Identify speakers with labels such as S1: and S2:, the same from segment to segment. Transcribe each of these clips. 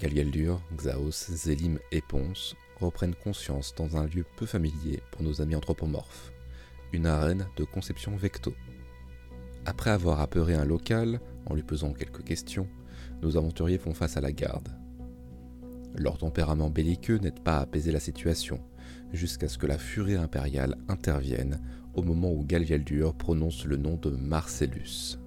S1: Galgaldur, Xaos, Zélim et Ponce reprennent conscience dans un lieu peu familier pour nos amis anthropomorphes, une arène de conception vecto. Après avoir apeuré un local en lui posant quelques questions, nos aventuriers font face à la garde. Leur tempérament belliqueux n'aide pas à apaiser la situation, jusqu'à ce que la furie impériale intervienne au moment où Galvialdur prononce le nom de Marcellus.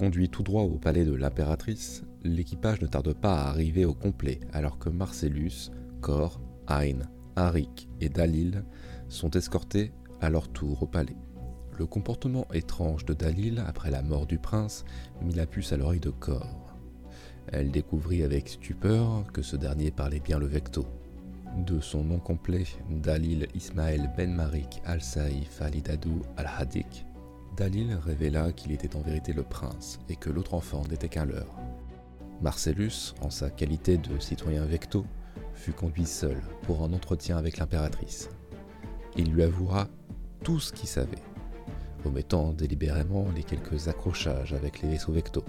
S1: Conduit tout droit au palais de l'impératrice, l'équipage ne tarde pas à arriver au complet alors que Marcellus, Cor, Ain, Arik et Dalil sont escortés à leur tour au palais. Le comportement étrange de Dalil après la mort du prince mit la puce à l'oreille de Cor. Elle découvrit avec stupeur que ce dernier parlait bien le vecto. De son nom complet, Dalil Ismaël Ben Marik al-Saïf al-Idadou al-Hadik, Dalil révéla qu'il était en vérité le prince et que l'autre enfant n'était qu'un leurre. Marcellus, en sa qualité de citoyen vecto, fut conduit seul pour un entretien avec l'impératrice. Il lui avouera tout ce qu'il savait, omettant délibérément les quelques accrochages avec les vaisseaux vecto.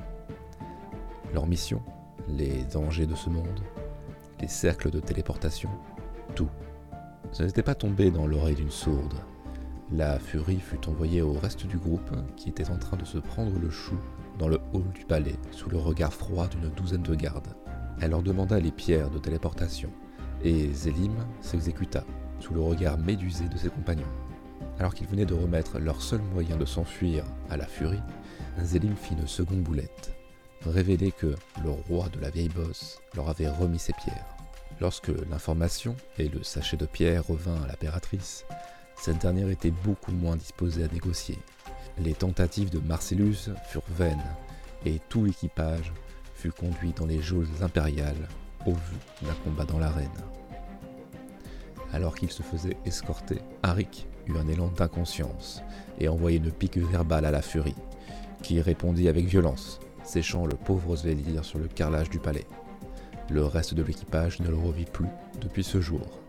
S1: Leur mission, les dangers de ce monde, les cercles de téléportation, tout. Ce n'était pas tombé dans l'oreille d'une sourde. La furie fut envoyée au reste du groupe qui était en train de se prendre le chou dans le hall du palais sous le regard froid d'une douzaine de gardes. Elle leur demanda les pierres de téléportation et Zélim s'exécuta sous le regard médusé de ses compagnons. Alors qu'ils venaient de remettre leur seul moyen de s'enfuir à la furie, Zélim fit une seconde boulette, révéler que le roi de la vieille bosse leur avait remis ses pierres. Lorsque l'information et le sachet de pierre revint à l'impératrice, cette dernière était beaucoup moins disposée à négocier. Les tentatives de Marcellus furent vaines et tout l'équipage fut conduit dans les geôles impériales au vu d'un combat dans l'arène. Alors qu'il se faisait escorter, Arik eut un élan d'inconscience et envoya une pique verbale à la furie, qui répondit avec violence, séchant le pauvre Svelir sur le carrelage du palais. Le reste de l'équipage ne le revit plus depuis ce jour.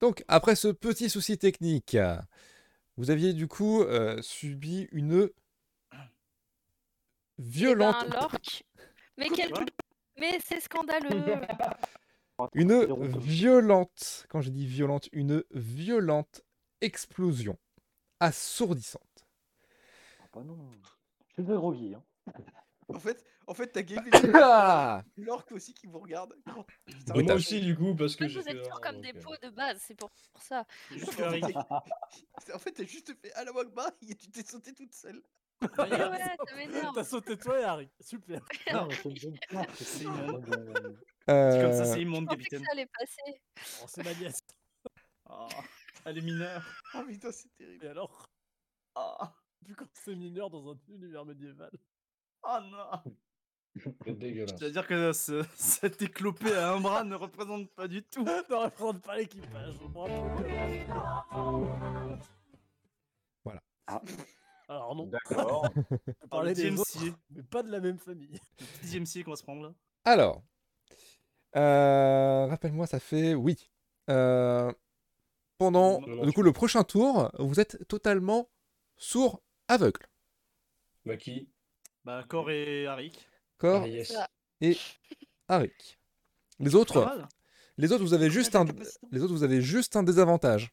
S2: Donc, après ce petit souci technique, vous aviez du coup euh, subi une violente,
S3: Eh ben, l'orque. Mais quel. Mais c'est scandaleux.
S2: une violente, quand je dis violente, une violente explosion assourdissante.
S4: Ah bah non. Je suis de drogué, hein.
S5: En fait, en fait, t'as gagné
S2: Ah
S5: l'orque aussi qui vous regarde. Putain,
S6: Bah,
S2: Oui,
S6: moi
S2: t'as-
S6: aussi, du coup, parce que j'ai
S3: vous êtes sûr comme des
S6: euh,
S3: pots de base, c'est pour pour ça.
S5: Juste
S7: que Harry.
S5: En fait, t'as juste fait à la Wagba et tu t'es sauté toute seule.
S3: Ouais, ouais.
S7: T'as sauté toi et Harry. Super.
S4: Non, c'est C'est
S5: comme ça,
S2: Euh,
S5: c'est immonde, capitaine.
S3: ça allait passer.
S7: Oh, c'est ma nièce.
S5: Ah, elle est mineure. Ah putain, c'est
S7: Et
S5: terrible.
S7: alors?
S5: Ah,
S7: Vu quand c'est mineur dans un univers médiéval.
S5: oh non.
S6: Dégueulasse.
S5: C'est-à-dire que ce, cet éclopé à un bras ne représente pas du tout.
S7: ne représente pas l'équipage.
S2: Voilà.
S4: Ah.
S7: Alors non,
S4: D'accord.
S7: parler des mais pas de la même famille.
S5: Dixième siècle qu'on va se prendre là.
S2: Alors, euh, rappelle-moi, ça fait oui. Euh, pendant du coup le prochain tour, vous êtes totalement sourd, aveugle.
S6: Bah, qui?
S5: Bah, Cor et Harik.
S2: Corps
S6: Ah, yes.
S2: et Arik. Les autres,
S5: mal.
S2: les autres, vous avez juste un, les autres, vous avez juste un désavantage.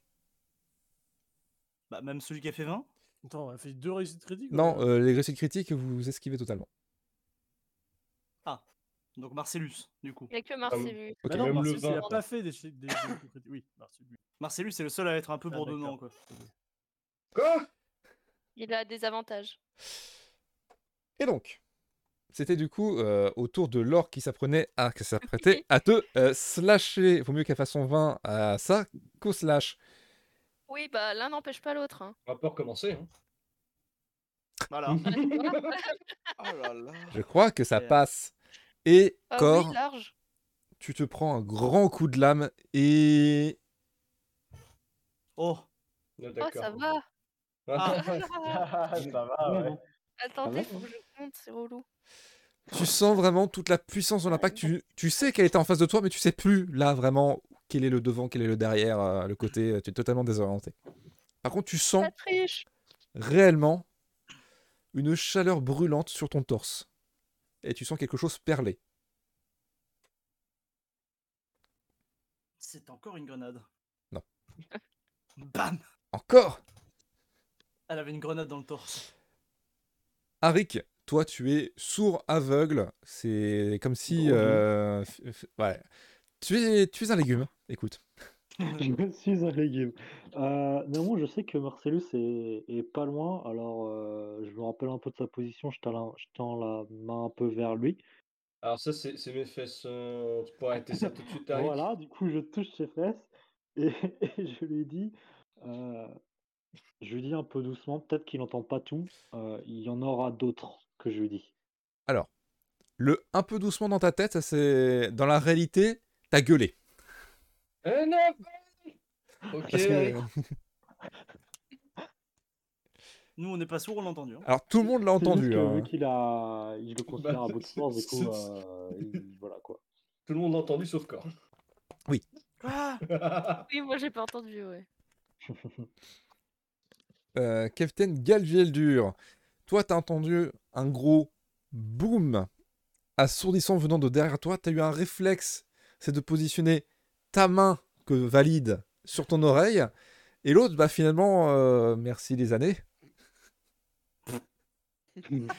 S5: Bah, même celui qui a fait 20.
S7: Attends, on a fait deux réussites critiques
S2: Non, euh, les réussites critiques, vous esquivez totalement.
S5: Donc Marcellus, du coup.
S3: Il n'y a que Marcellus.
S2: Ok.
S7: Bah non, Marcellus, il pas fait des, des, des réussites critiques. Oui, Marcellus.
S5: Marcellus, c'est le seul à être un peu
S7: Ah,
S5: bourdonnant, quoi.
S6: Quoi?
S3: Il a des avantages.
S2: Et donc, c'était du coup euh, au tour de l'or qui s'apprenait à, qui s'apprêtait à te euh, slasher. Vaut mieux qu'elle fasse son 20 à ça qu'au slash.
S3: Oui, bah l'un n'empêche pas l'autre. Hein.
S6: On va pas recommencer. Hein.
S5: Voilà. Oh là là.
S2: Je crois que ça
S5: Yeah.
S2: passe. Et
S3: Ah
S2: corps,
S3: oui, large.
S2: tu te prends un grand coup de lame et
S5: Oh.
S6: Ah,
S3: Oh, ça va.
S5: Ah.
S4: Ah, ça va, ouais.
S3: Attendez,
S4: va,
S3: faut que je compte, c'est relou.
S2: Tu sens vraiment toute la puissance de l'impact. Tu, tu sais qu'elle était en face de toi, mais tu sais plus là vraiment quel est le devant, quel est le derrière, euh, le côté. Tu es totalement désorienté. Par contre, tu sens réellement une chaleur brûlante sur ton torse. Et tu sens quelque chose perler.
S5: C'est encore une grenade.
S2: Non.
S5: Bam
S2: Encore
S5: Elle avait une grenade dans le torse.
S2: Arik, toi tu es sourd, aveugle. C'est comme si. Euh, ouais. Tu es, tu es un légume. Écoute.
S4: Je suis un légume. Euh, néanmoins, je sais que Marcellus est, est pas loin. Alors, euh, je me rappelle un peu de sa position. Je tends la, je tends la main un peu vers lui.
S6: Alors, ça, c'est mes fesses. euh, Tu peux arrêter ça tout de suite,
S4: Voilà, du coup, je touche ses fesses et, et je lui dis, euh, je lui dis un peu doucement, peut-être qu'il n'entend pas tout. euh, il y en aura d'autres que je lui dis.
S2: Alors, le un peu doucement dans ta tête, ça c'est. Dans la réalité, t'as gueulé.
S6: Non Ok.
S2: Parce que-
S5: Nous, on n'est pas sourds, on l'a entendu. hein.
S2: Alors tout le monde l'a entendu.
S4: que
S2: hein.
S4: vu qu'il a, il le considère à bout de force, du coup, euh, il- voilà quoi.
S6: Tout le monde l'a entendu sauf Cor.
S5: Quoi
S3: Oui, moi j'ai pas entendu, ouais.
S2: Euh, Captain Galvieldur, toi t'as entendu un gros boom assourdissant venant de derrière toi. T'as eu un réflexe, c'est de positionner ta main que valide sur ton oreille. Et l'autre, bah finalement, euh, merci les années.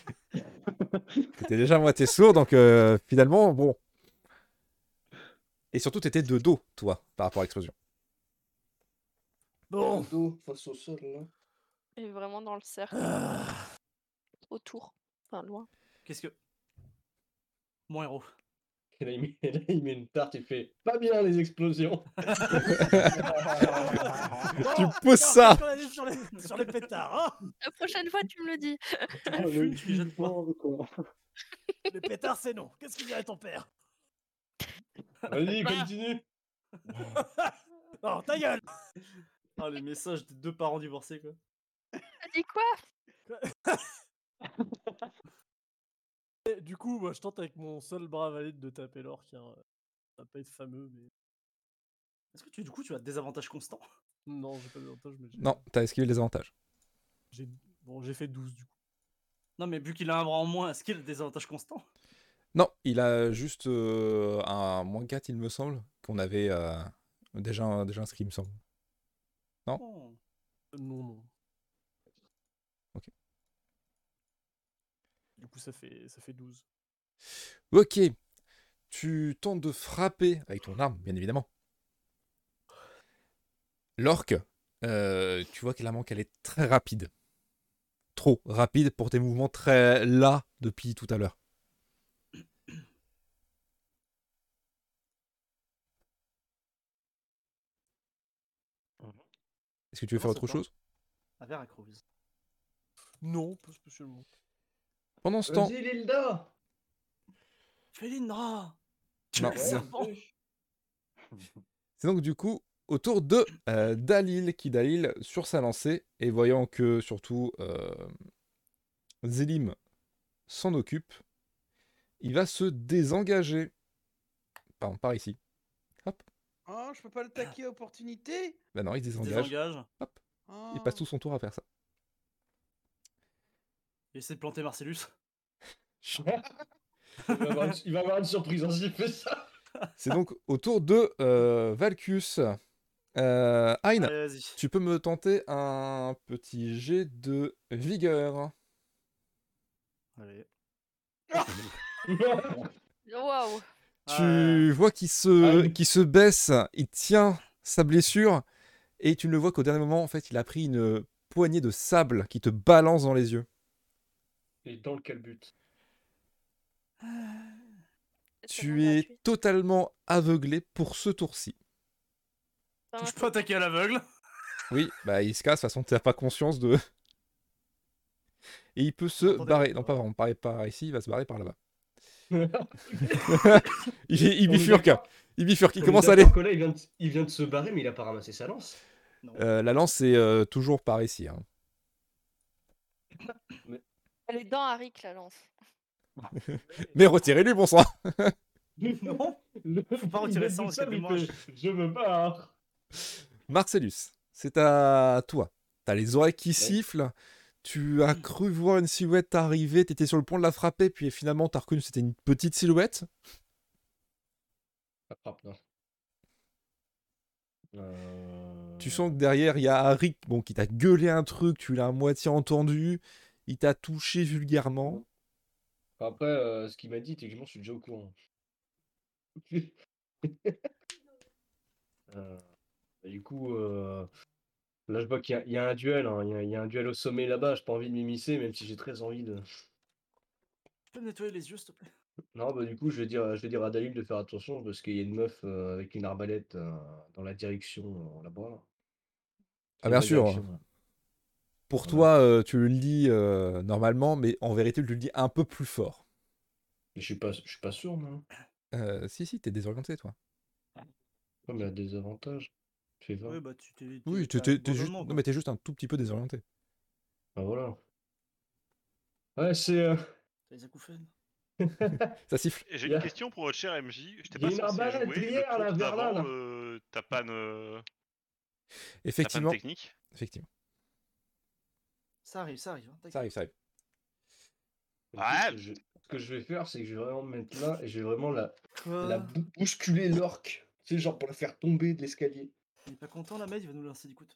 S2: T'étais déjà à moitié sourd, donc euh, finalement, bon. Et surtout, t'étais de dos, toi, par rapport à l'explosion.
S7: Bon.
S6: Dos face au sol, là.
S3: Et vraiment dans le cercle,
S7: Ah.
S3: Autour. Enfin, loin.
S5: Qu'est-ce que. Mon héros.
S6: Et là, il met, et là, il met une tarte, il fait pas bien les explosions.
S2: Tu pousses ça
S7: On sur les, sur les pétards, hein
S3: La prochaine fois, tu me le dis.
S4: Ah, le
S5: pas.
S4: jugement, quoi.
S7: Les pétards, c'est non. Qu'est-ce qu'il dirait ton père?
S6: Vas-y, continue.
S7: Oh, ta gueule
S5: Ah, les messages des deux parents divorcés, quoi.
S3: T'as dit quoi?
S7: Et Du coup, moi, je tente avec mon seul bras valide de taper l'or, qui a un- ça va pas être fameux, mais
S5: Est-ce que tu, du coup, tu as des avantages constants?
S7: Non, j'ai pas d'avantage, mais j'ai-
S2: Non, t'as esquivé les avantages.
S7: J'ai bon, j'ai fait 12 du coup.
S5: Non, mais vu qu'il a un bras en moins, est-ce qu'il a des avantages constants?
S2: Non, il a juste euh, un moins 4, il me semble, qu'on avait euh, déjà, déjà inscrit, il me semble. Non?
S5: Oh.
S7: Euh, Non, non.
S2: Ok.
S7: Du coup, ça fait, ça fait 12.
S2: Ok, tu tentes de frapper avec ton arme, bien évidemment. L'orque, euh, tu vois clairement qu'elle est très rapide. Trop rapide pour tes mouvements très là depuis tout à l'heure. Est-ce que tu veux faire
S5: Comment ça
S2: autre chose?
S5: À Veracruz.
S7: Non, pas spécialement.
S2: Pendant ce temps,
S6: Vas-y, Lilda
S5: Félindra Tu
S2: Non,
S5: es le
S2: non.
S5: serpent
S2: C'est donc du coup au tour de euh, Dalil qui Dalil sur sa lancée et voyant que surtout euh, Zélim s'en occupe, il va se désengager. Pardon, par ici.
S8: Oh, je peux pas l'attaquer à opportunité
S2: Ben non, il se désengage. Il passe tout son tour à faire ça.
S5: Il essaie de planter Marcellus.
S6: il va, avoir une, il va avoir une surprise hein, s'il fait ça.
S2: C'est donc au tour de euh, Valkus. Euh, Hein,
S5: Allez,
S2: tu peux me tenter un petit jet de vigueur.
S5: Allez.
S3: Waouh.
S2: Tu vois qu'il se,
S6: Aïe.
S2: qu'il se baisse, il tient sa blessure, et tu ne le vois qu'au dernier moment, en fait, il a pris une poignée de sable qui te balance dans les yeux.
S6: Et dans quel but?
S3: C'est
S2: Tu es
S3: gratuit.
S2: totalement aveuglé pour ce tour-ci.
S3: Un
S5: peux attaquer à l'aveugle.
S2: Oui, bah il se casse, de toute façon, tu n'as pas conscience de... Et il peut se
S5: Attendez,
S2: barrer.
S5: euh,
S2: Non, pas vraiment, par, par ici, il va se barrer par là-bas. Il, il
S6: est
S2: bifurque,
S6: d'accord-
S2: il bifurque, il
S6: on
S2: commence à aller.
S6: là, il vient, de, il vient de se barrer, mais il a pas ramassé sa lance.
S2: Euh, la lance est euh, toujours par ici. hein.
S3: Elle est dans Arik, la lance.
S2: Mais retirez-lui, bon sang
S5: Non. Faut pas retirer ça,
S6: Je me barre.
S2: Marcellus, c'est à toi. T'as les oreilles qui sifflent. Tu as cru voir une silhouette arriver. T'étais sur le point de la frapper, puis finalement t'as reconnu que c'était une petite silhouette?
S6: Frappe, non. Euh,
S2: Tu sens que derrière il y a Harry bon, qui t'a gueulé un truc. Tu l'as à moitié entendu. Il t'a touché vulgairement.
S6: Après, euh, ce qu'il m'a dit, techniquement, je suis déjà au courant. Euh, bah, du coup, euh, là, je vois qu'il y, a- il y a un duel. hein, Il y, a- il y a un duel au sommet là-bas. J'ai pas envie de m'immiscer, même si j'ai très envie de.
S5: Tu peux me nettoyer les yeux, s'il te plaît?
S6: Non, bah, du coup, je vais dire, je vais dire à Dalil de faire attention parce qu'il y a une meuf euh, avec une arbalète euh, dans la direction euh, là-bas.
S2: Ah, bien sûr.
S6: direction.
S2: Pour toi, euh, tu le lis euh, normalement, mais en vérité, tu le dis un peu plus fort.
S6: Mais je suis pas, je suis pas sûr, moi.
S2: Euh, si, si, t'es désorienté, toi.
S6: Ouais, mais à des avantages. Fais 20.
S5: Oui, bah tu t'es.
S2: Oui,
S5: t'es-
S2: t'es
S5: t'as
S2: t'es- t'es juste... non,
S5: quoi.
S2: mais t'es juste un tout petit peu désorienté.
S6: Bah voilà. Ouais, c'est. euh,
S5: T'as les acouphènes.
S2: Ça siffle.
S9: Et J'ai une question pour votre cher MJ. Je t'ai
S6: y a
S9: pas
S6: une
S9: censé
S6: arbalète
S9: jouer
S6: derrière,
S9: le
S6: là,
S9: tour
S6: vers là,
S9: d'avant,
S6: là.
S9: euh, ta panne, euh, ta panne
S2: Effectivement.
S9: technique.
S2: Effectivement.
S5: Ça arrive, ça arrive. hein.
S2: Ça arrive, ça arrive.
S9: Ouais.
S6: je- Ce que je vais faire, c'est que je vais vraiment me mettre là et je vais vraiment la,
S5: Quoi
S6: la bou- bousculer l'orque. C'est genre pour la faire tomber de l'escalier.
S5: Il est pas content, la mec, il va nous lancer du coup.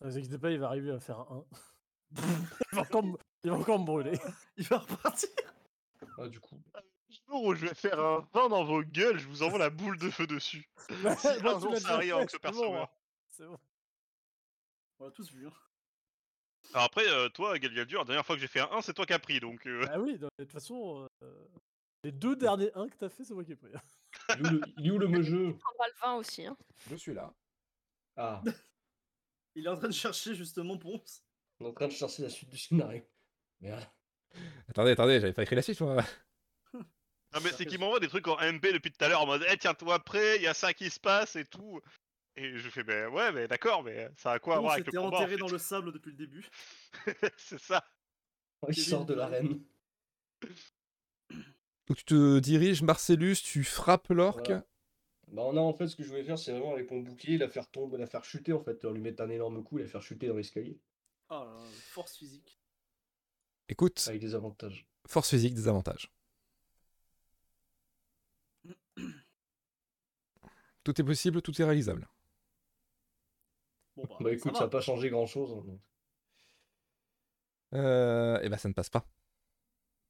S7: Ne vous inquiétez pas, il va arriver à faire un 1. il, va encore me... il va encore me brûler.
S5: Il va repartir.
S6: Ah, du coup.
S9: Le jour où je vais faire un vin dans vos gueules, je vous envoie la boule de feu dessus.
S7: Bah,
S9: Si
S7: bah,
S9: un
S7: tu
S9: jour
S7: l'as
S9: ça arrive que ce
S7: c'est
S9: perso
S7: hein. C'est bon.
S5: On l'a tous vu. Hein.
S9: Alors après, euh, toi, Galgaldur, la dernière fois que j'ai fait un 1, c'est toi qui as pris, donc... euh,
S7: Ah oui, de toute façon, euh, les deux derniers 1 que t'as fait, c'est moi qui ai pris. hein.
S6: Il est où le, il est où le jeu?
S3: On prendra le vin aussi. Hein.
S2: Je suis là.
S6: Ah,
S5: Il est en train de chercher justement Ponce.
S6: on est en train de chercher la suite du scénario. Merde.
S2: Attendez, attendez, j'avais pas écrit la suite, moi.
S9: Non mais c'est qu'il m'envoie des trucs en MP depuis tout à l'heure en mode Eh tiens-toi prêt, il y a ça qui se passe et tout. Et je fais ben ouais mais d'accord mais ça a quoi à voir avec le combat en
S5: enterré
S9: fait
S5: dans le sable depuis le début.
S9: C'est ça.
S6: Il
S5: Kevin,
S6: sort de l'arène.
S2: Donc tu te diriges, Marcellus, tu frappes l'orque.
S6: Voilà. Bah non, en fait, ce que je voulais faire, c'est vraiment avec mon bouclier, la faire tomber, la faire chuter, en fait, lui mettre un énorme coup, la faire chuter dans l'escalier,
S5: Oh là, force physique.
S2: Écoute,
S6: avec des avantages.
S2: force physique, des avantages. Tout est possible, tout est réalisable.
S5: Bon bah,
S6: Bah écoute, ça n'a pas changé grand-chose. hein, donc.
S2: Euh, et ben ça ne passe pas.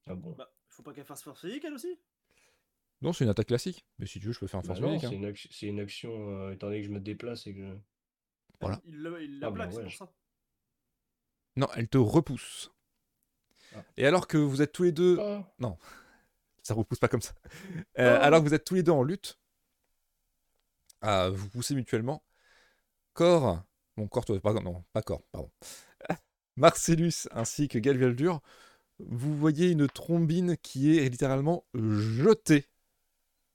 S6: Ah bon
S5: Bah, faut pas qu'elle fasse force physique elle aussi?
S2: Non, c'est une attaque classique. Mais si tu veux, je peux faire un
S6: Bah
S2: force
S6: non,
S2: physique. hein.
S6: c'est une, action- c'est une action, euh, étant donné que je me déplace et que je...
S2: Voilà.
S5: Il la, il la
S6: Ah bah
S5: plaque, c'est
S6: ouais,
S5: pour
S6: je-
S5: ça.
S2: Non, elle te repousse.
S6: Ah.
S2: Et alors que vous êtes tous les deux.
S6: Ah.
S2: Ça repousse pas comme ça. Euh,
S6: Oh.
S2: Alors que vous êtes tous les deux en lutte, à vous pousser mutuellement, Cor, bon, Cor, toi, pardon, non, pas Cor, pardon. Marcellus ainsi que Galvialdur, vous voyez une trombine qui est littéralement jetée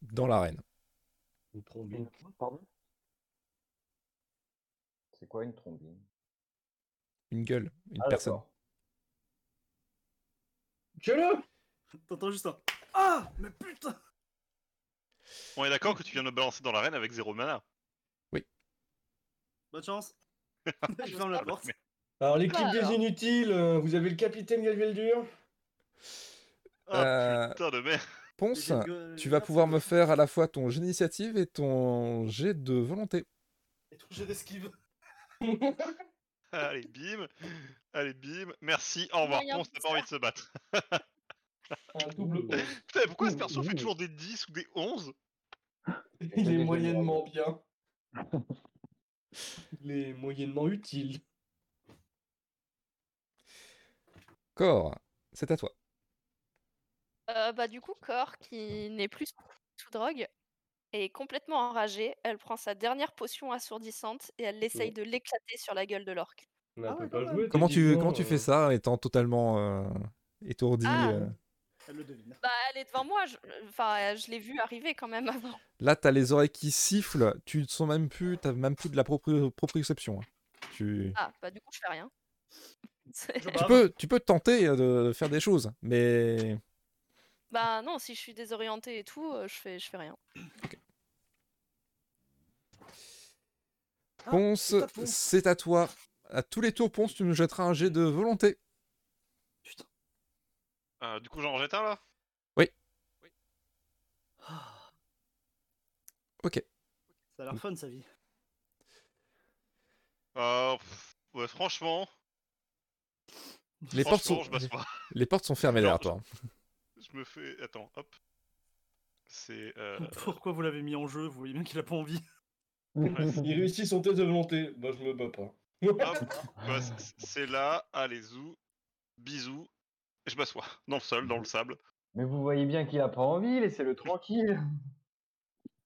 S2: dans l'arène.
S6: Une trombine.
S4: Pardon?
S10: C'est quoi une trombine
S2: Une gueule, une
S10: Ah,
S2: personne.
S6: Que
S5: T'entends juste un. Ah Mais putain
S9: On est d'accord que tu viens de me balancer dans l'arène avec zéro mana.
S5: Bonne chance Je ferme la porte.
S6: Alors, l'équipe
S3: Bah,
S6: des inutiles, euh, vous avez le capitaine Galvieldur
S9: Ah
S2: Euh,
S9: putain de merde.
S2: Ponce, tu vas pouvoir me faire à la fois ton jet d'initiative et ton jet de volonté.
S5: Et ton jet d'esquive.
S9: Allez, bim. Allez, bim. Merci, au revoir. Ponce n'a pas envie de se battre.
S6: Un double.
S9: Putain, pourquoi ce perso fait toujours des 10 ou des 11
S6: Il est moyennement bien. Il est moyennement utile.
S2: Cor, c'est à toi.
S3: Euh, bah, du coup, Cor, qui n'est plus sous drogue, est complètement enragée. Elle prend sa dernière potion assourdissante et elle essaye
S6: Ouais.
S3: de l'éclater sur la gueule de l'orque.
S5: Ah ouais.
S2: Comment tu,
S6: techniquement,
S2: comment tu fais
S6: euh,
S2: ça étant totalement euh, étourdi
S3: Ah.
S2: euh?
S5: Elle le devine.
S3: Bah, elle est devant moi. je- Enfin, je l'ai vue arriver quand même avant.
S2: Là, t'as les oreilles qui sifflent, tu ne sens même plus, t'as même plus de la propri- proprioception. hein. Tu...
S3: Ah, bah, du coup, je fais rien.
S2: Tu, peux, tu peux tenter euh, de faire des choses, mais
S3: Bah, non, si je suis désorientée et tout, euh, je fais, je fais rien.
S5: Ah,
S2: Ponce,
S5: c'est à Ponce.
S2: c'est à toi. À tous les tours, Ponce, tu me jetteras un jet de volonté.
S9: Euh, Du coup, j'en rejette un là?
S5: Ah,
S2: Ok.
S5: Ça a l'air fun sa vie.
S9: Euh, pff, ouais, franchement,
S2: Les portes, sont...
S9: je basse pas.
S2: les portes sont fermées derrière toi.
S9: Je me fais. Attends, hop. C'est. Euh...
S5: Pourquoi vous l'avez mis en jeu? Vous voyez bien qu'il a pas envie.
S6: Il réussit son test de volonté. Bah, je me bats pas.
S9: bah, c'est là, allez, zou, bisous, et je m'assois, dans le sol, dans le sable.
S10: Mais vous voyez bien qu'il a pas envie, laissez-le tranquille.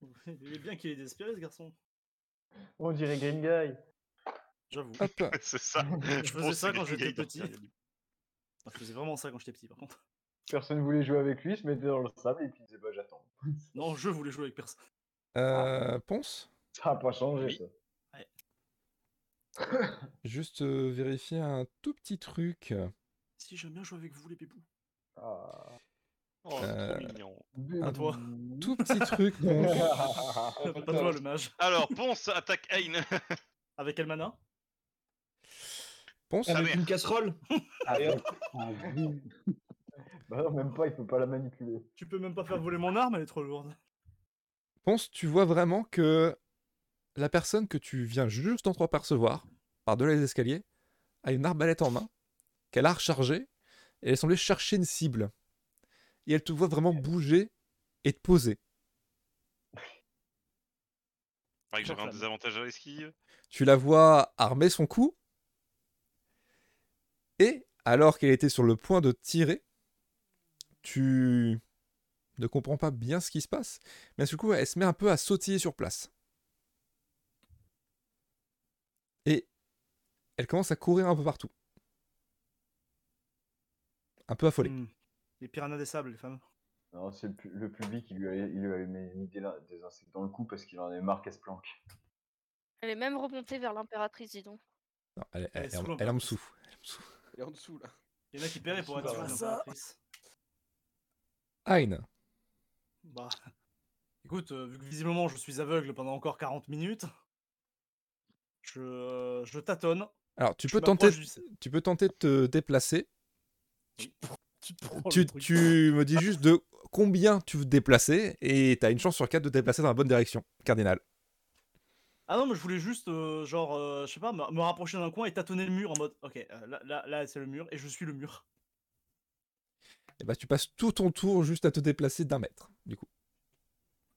S5: Vous voyez bien qu'il est désespéré ce garçon.
S10: On dirait Green Guy.
S5: J'avoue.
S9: C'est ça.
S5: Je faisais ça quand j'étais petit. Je faisais vraiment ça quand j'étais petit par contre.
S10: Personne voulait jouer avec lui, il se mettait dans le sable et puis il disait bah j'attends.
S5: Non, je voulais jouer avec personne.
S2: Euh, Ponce,
S10: Ça a pas changé
S9: Oui.
S10: ça.
S2: juste euh, vérifier un tout petit truc.
S5: Si j'aime bien jouer avec vous les bébous.
S10: Ah.
S9: Oh, c'est
S2: Euh,
S9: trop mignon.
S2: Un
S5: toi.
S2: tout petit truc, Ponce.
S5: Pas toi le mage.
S9: Alors, Ponce attaque Ain.
S5: Avec Elmana
S2: Ponce,
S9: Ah,
S6: Avec
S9: merde.
S6: une casserole
S10: Avec un vide. bah non, même pas, il peut pas la manipuler.
S5: Tu peux même pas faire voler mon arme, elle est trop lourde.
S2: Ponce, tu vois vraiment que la personne que tu viens juste d'entreapercevoir, par-delà les escaliers, a une arbalète en main, qu'elle a rechargée, et elle semblait chercher une cible. Et elle te voit vraiment bouger et te poser.
S9: Pareil que j'avais un
S5: J'enflamme.
S9: désavantage à l'esquive.
S2: Tu la vois armer son coup, et alors qu'elle était sur le point de tirer, tu ne comprends pas bien ce qui se passe, mais du coup, elle se met un peu à sautiller sur place. Et elle commence à courir un peu partout. Un peu affolée.
S5: Hmm. Les piranhas des sables, les femmes.
S10: Non, c'est le, pu- le public, il lui a, il lui a mis, mis des, insectes dans le cou parce qu'il en avait marre qu'elle se planque.
S3: Elle est même remontée vers l'impératrice, dis donc.
S2: Non, elle, elle-
S5: Elle est
S2: elle- elle en
S5: l'impératrice.
S2: dessous. Elle est en dessous.
S8: Et en dessous là.
S5: Il y en a qui paieraient pour être sur l'impératrice.
S2: Aïn,
S5: Bah, Écoute, euh, vu que visiblement je suis aveugle pendant encore 40 minutes, je, euh, je tâtonne.
S2: Alors, tu
S5: Je
S2: peux, tenter,
S5: du-
S2: tu peux tenter de te déplacer.
S7: Tu
S2: me dis juste de combien tu veux te déplacer et t'as une chance sur quatre de te déplacer dans la bonne direction, cardinal.
S5: Ah non, mais je voulais juste, euh, genre, euh, je sais pas, me, me rapprocher d'un coin et tâtonner le mur en mode, ok, euh, là, là, là, c'est le mur et je suis le mur.
S2: Et bah, tu passes tout ton tour juste à te déplacer d'un mètre, du coup.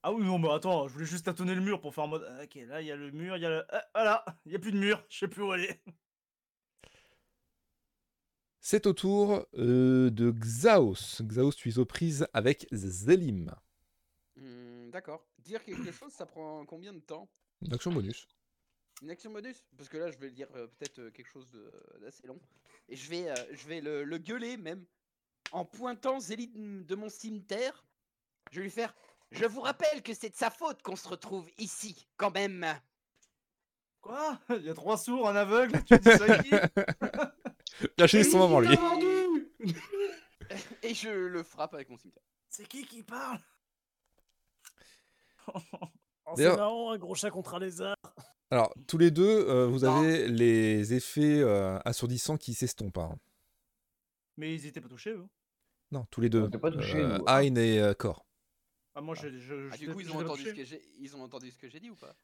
S5: Ah oui, non, mais attends, je voulais juste tâtonner le mur pour faire en mode, ok, là, il y a le mur, il y a le... ah, voilà, il y a plus de mur, je sais plus où aller.
S2: C'est au tour euh, de Xaos. Xaos, tu es aux prises avec Zélim.
S8: Hmm, D'accord. Dire quelque chose, ça prend combien de temps?
S2: Une action bonus.
S8: Une action bonus? Parce que là, je vais dire euh, peut-être euh, quelque chose de- d'assez long. Et je vais, euh, je vais le, le gueuler même. En pointant Zéline de mon cimetière. Je vais lui faire Je vous rappelle que c'est de sa faute qu'on se retrouve ici, quand même.
S5: Quoi? Il y a trois sourds, un aveugle, tu dis ça qui?
S2: Lâchez son moment, lui.
S8: Et je le frappe avec mon cimetière.
S5: C'est qui qui parle?
S7: Oh, c'est marrant, un gros chat contre un lézard.
S2: Alors, tous les deux, euh, vous avez les effets euh, assourdissants qui s'estompent. hein.
S5: Mais ils étaient pas touchés, eux.
S2: Non, tous les deux.
S10: Était pas touchés,
S2: Euh,
S10: nous.
S2: Hein et euh, Cor.
S5: Ah, moi, je,
S8: Ah,
S5: je-
S8: du coup, ils ont, entendu ce que j'ai, ils ont entendu ce que j'ai dit ou pas?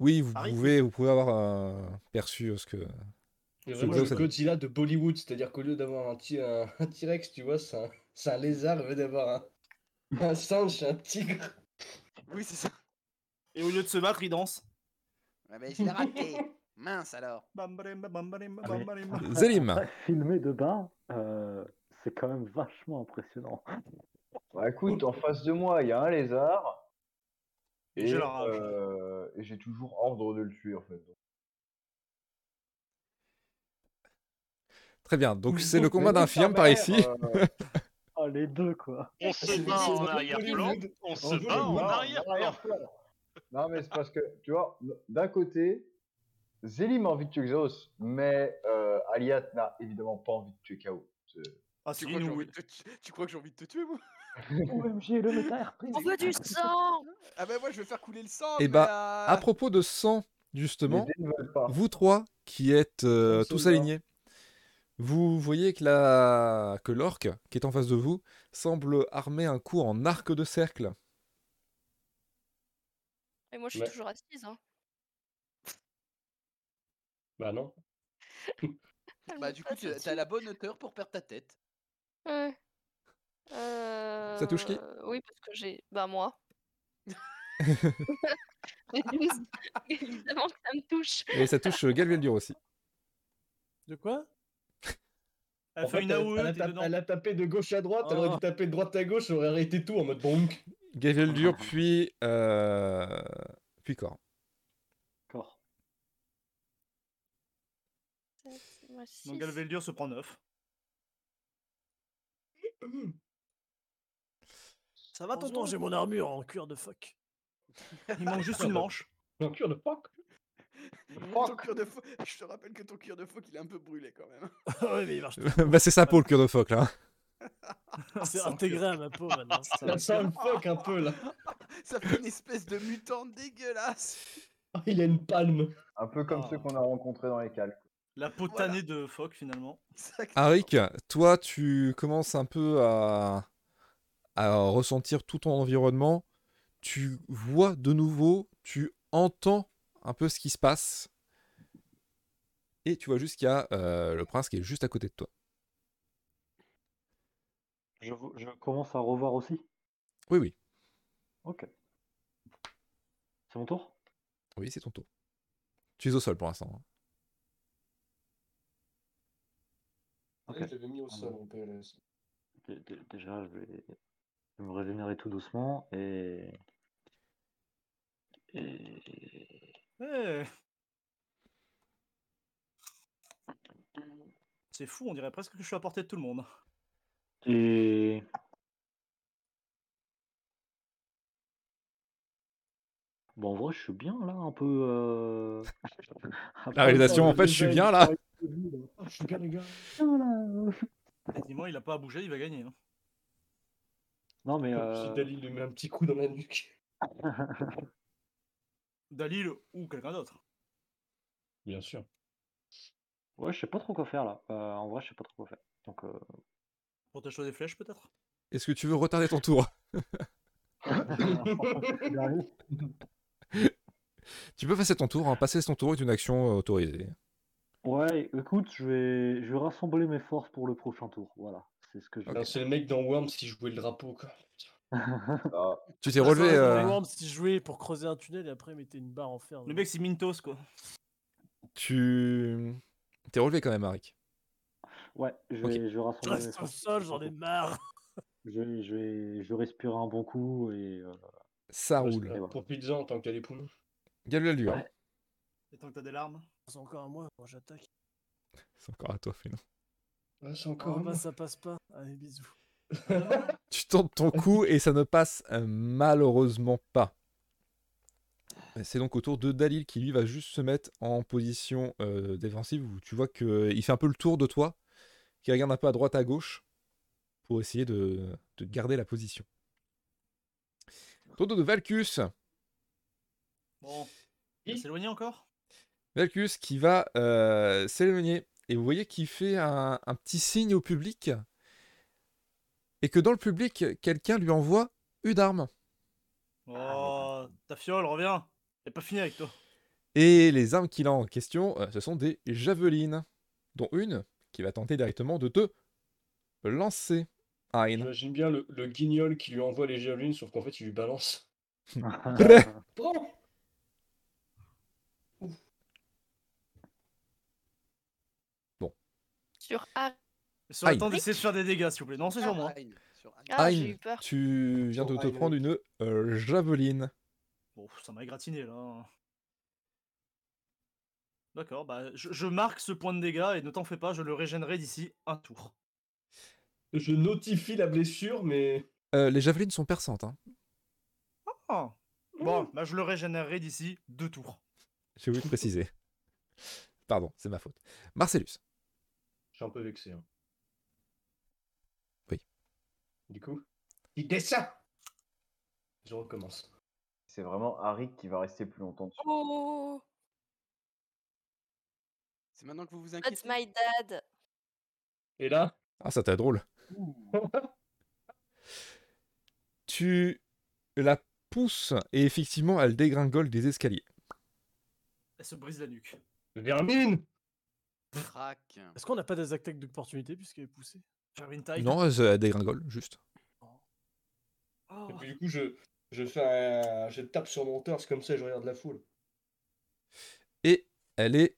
S2: Oui, vous
S5: Arrive.
S2: pouvez, vous pouvez avoir euh, perçu ce que.
S6: C'est vraiment le. Godzilla de Bollywood, c'est-à-dire qu'au lieu d'avoir un, ti- un, un T-Rex, tu vois, c'est un, lézard, au lieu d'avoir un, un singe, un tigre.
S8: Oui, c'est ça.
S5: Et au lieu de se battre, dansent.
S8: Ouais, mais je l'ai raté. Mince alors.
S5: Bam, barim, bam, barim,
S4: Ah.
S2: Zélim.
S4: Filmé de bas, euh, c'est quand même vachement impressionnant.
S10: Bah écoute, en face de moi, il y a un lézard.
S5: Et j'ai
S10: euh, toujours ordre de le tuer en fait. donc.
S2: Très bien, donc c'est le combat
S10: nique
S2: d'infirme
S10: ta
S2: par ici.
S10: euh,
S4: Oh, les deux, quoi.
S9: On se bat en arrière-plan, on se bat en arrière-plan.
S10: Non, mais c'est parce que, tu vois, d'un côté, Zélim a envie de tuer Xeos, mais euh, Aliat n'a évidemment pas envie de tuer KO.
S5: Ah,
S8: Tu crois, que j'ai
S5: nous,
S8: envie
S5: oui.
S8: de te tu- crois que j'ai envie de te tuer, moi?
S4: OMG, le méta repris.
S3: On veut du sang
S8: Ah bah moi, je vais faire couler le sang.
S2: Eh
S8: mais,
S2: bah,
S8: euh,
S2: À propos de sang, justement, vous trois qui êtes euh, tous alignés, vous voyez que, la... que l'orque qui est en face de vous semble armer un coup en arc de cercle.
S3: Et moi, je suis
S6: Ouais.
S3: toujours assise. Hein.
S6: Bah non.
S8: Bah du coup, tu as la bonne hauteur pour perdre ta tête.
S3: Ouais. Euh...
S2: touche qui?
S3: Oui, parce que j'ai. Bah, moi. J'ai 12. Évidemment que ça me touche.
S2: Et ça touche euh, Galveldur aussi.
S7: De quoi?
S5: Elle
S6: En
S5: fait
S6: fait,
S5: une
S6: elle,
S5: AOE,
S6: elle a tapé,
S5: dedans.
S6: elle a tapé de gauche à droite, elle aurait
S7: Oh.
S6: dû taper de droite à gauche, ça aurait arrêté tout en mode bonk.
S2: Galveldur, puis. Euh... Puis Cor.
S4: D'accord.
S3: Moi,
S5: Donc
S3: six.
S5: Galveldur se prend 9. Ça va, tonton
S7: j'ai mon armure en cuir de phoque.
S5: Il manque juste une manche.
S6: En cure de fuck.
S8: Ton cuir de faux... Je te rappelle que ton cuir de phoque, il est un peu brûlé quand même.
S7: ouais, mais il marche pas.
S2: bah, c'est sa peau le cœur de phoque là.
S7: C'est intégré à ma peau maintenant.
S5: Ça
S6: sent le fuck un peu là.
S8: Ça fait une espèce de mutant dégueulasse.
S6: Ah, il a une palme.
S10: Un peu comme ceux
S5: Ah.
S10: qu'on a rencontrés dans les calques.
S5: La peau
S8: Voilà.
S5: tannée de phoque finalement.
S2: Arik, toi, tu commences un peu à, à ressentir tout ton environnement. Tu vois de nouveau, tu entends un peu ce qui se passe. Et tu vois juste qu'il y a euh, le prince qui est juste à côté de toi.
S4: Je, je commence à revoir aussi?
S2: Oui, oui.
S4: Ok. C'est mon tour?
S2: Oui, c'est ton tour. Tu es au sol pour l'instant. hein.
S4: Ok.
S6: Je l'avais mis au sol en PLS.
S4: Dé- dé- Déjà, je vais je vais me régénérer tout doucement et. Et.
S5: C'est fou, on dirait presque que je suis à portée de tout le monde.
S4: et... Bon, en vrai, je suis bien là, un peu. euh,
S2: La réalisation, en fait, je suis bien là.
S6: Je suis bien les gars.
S5: Dis-moi, il a pas à bouger, il va gagner. hein.
S4: Non, mais.
S6: Si
S4: euh,
S6: Dali lui met un petit coup dans la nuque.
S5: Dalil ou quelqu'un d'autre.
S6: Bien sûr.
S4: Ouais, je sais pas trop quoi faire là. Euh, en vrai, je sais pas trop quoi faire. Donc, euh...
S5: Protège-toi des flèches, peut-être?
S2: Est-ce que tu veux retarder ton tour? Tu peux passer ton tour, hein. passer ton tour est une action euh, autorisée.
S4: Ouais, écoute, je vais, je vais rassembler mes forces pour le prochain tour. Voilà, c'est ce que je
S6: Non, C'est le mec dans Worms si jouait le drapeau, quoi.
S10: Ah,
S2: Tu t'es relevé. euh,
S7: Worms, si je jouais pour creuser un tunnel et après mettez une barre en fer.
S5: Le mec, c'est Mintos, quoi.
S2: tu t'es relevé quand même, Arik.
S4: Ouais, je vais, je vais
S7: Je
S4: rassembler mes
S7: reste au
S4: forces.
S7: sol, j'en ai marre.
S4: Je, vais- je vais, je vais respirer un bon coup et euh,
S2: Ça roule.
S6: c'est- Pour pizza, en tant que t'as les poumons.
S2: Galvaldur.
S4: Ouais.
S5: Et tant que t'as des larmes.
S7: C'est encore à moi, moi j'attaque.
S2: C'est encore à toi, Fénon.
S6: Ouais, c'est
S7: Oh,
S6: encore. un
S7: bah ça passe pas. Allez, bisous.
S2: Tu tentes ton coup et ça ne passe euh, malheureusement pas. C'est donc au tour de Dalil qui lui va juste se mettre en position euh, défensive où tu vois qu'il fait un peu le tour de toi, qui regarde un peu à droite à gauche pour essayer de, de garder la position. Tour de Valkus.
S5: Bon. Il va s'éloigner encore?
S2: Valkus qui va euh, s'éloigner et vous voyez qu'il fait un, un petit signe au public et que dans le public, quelqu'un lui envoie une arme.
S5: Oh, ta fiole, reviens. J'ai pas fini avec toi.
S2: Et les armes qu'il a en question, euh, ce sont des javelines, dont une qui va tenter directement de te lancer. Hein.
S6: J'imagine bien le, le guignol qui lui envoie les javelines, sauf qu'en fait, il lui balance. Prends
S3: Sur A.
S5: Sur le
S2: Aïe.
S5: temps d'essayer de faire des dégâts, s'il vous plaît. Non, c'est sur moi.
S8: Aïe, sur Aïe.
S3: Ah, j'ai
S2: Aïe,
S3: eu peur.
S2: tu viens de te prendre une euh, javeline.
S5: Bon, ça m'a égratigné là. D'accord, bah je, je marque ce point de dégâts et ne t'en fais pas, je le régénérerai d'ici un tour.
S6: Je notifie la blessure, mais.
S2: Euh, les javelines sont perçantes. Hein.
S5: Ah. Bon, bah je le régénérerai d'ici deux tours.
S2: J'ai oublié de préciser. Pardon, c'est ma faute. Marcellus.
S6: Je suis un peu vexé. hein.
S2: Oui.
S6: Du coup, il descend Je recommence.
S10: C'est vraiment Harry qui va rester plus longtemps dessus.
S3: Oh,
S8: C'est maintenant que vous vous
S3: that's
S8: inquiétez.
S3: my dad.
S6: Et là,
S2: Ah, ça t'a drôle. tu la pousses et effectivement, elle dégringole des escaliers.
S5: Elle se brise la nuque.
S6: Vermine
S8: Crac.
S7: Est-ce qu'on n'a pas des attaques d'opportunité puisqu'elle est poussée?
S5: Faire taille.
S2: Non, elle, elle dégringole, juste.
S5: Oh.
S6: Et puis du coup, je, je fais un... Je tape sur mon torse comme ça et je regarde la foule.
S2: Et elle est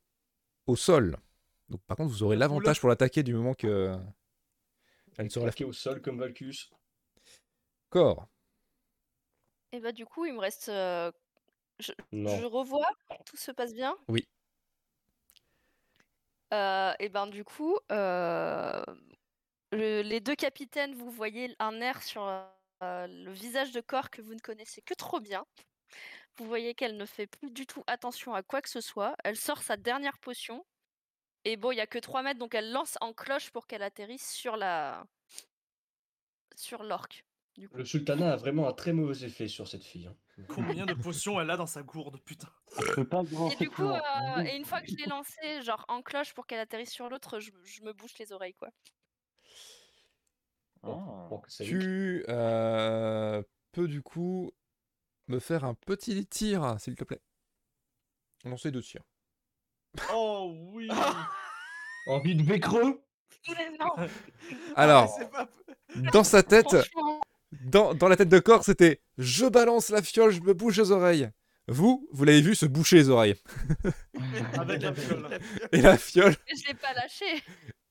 S2: au sol. Donc par contre, vous aurez l'avantage pour l'attaquer du moment que elle se relève.
S6: Au sol comme Valkus.
S2: Corps.
S3: Et bah du coup, il me reste. euh, Je,
S6: Non.
S3: je revois, tout se passe bien?
S2: Oui.
S3: Euh, et ben du coup, euh, le- les deux capitaines, vous voyez un air sur euh, le visage de corps que vous ne connaissez que trop bien. Vous voyez qu'elle ne fait plus du tout attention à quoi que ce soit. Elle sort sa dernière potion. Et bon, il y a que 3 mètres, donc elle lance en cloche pour qu'elle atterrisse sur la sur l'orque.
S6: Le sultanat a vraiment un très mauvais effet sur cette fille. hein.
S5: Combien de potions elle a dans sa gourde, putain.
S4: Je peux pas
S3: Et du coup,
S4: loin.
S3: euh, et une fois que je l'ai lancé, genre en cloche pour qu'elle atterrisse sur l'autre, je, je me bouche les oreilles, quoi.
S10: Ah.
S6: Bon,
S2: Tu euh, peux du coup me faire un petit tir, s'il te plaît. Lancer deux tirs.
S5: Oh oui
S6: Envie de vécreux
S3: Non,
S2: Alors,
S8: pas...
S2: dans sa tête, dans, dans la tête de corps, c'était je balance la fiole, je me bouche les oreilles. Vous, vous l'avez vu se boucher les oreilles.
S5: Avec la fiole.
S2: Et la fiole,
S3: je l'ai pas lâché.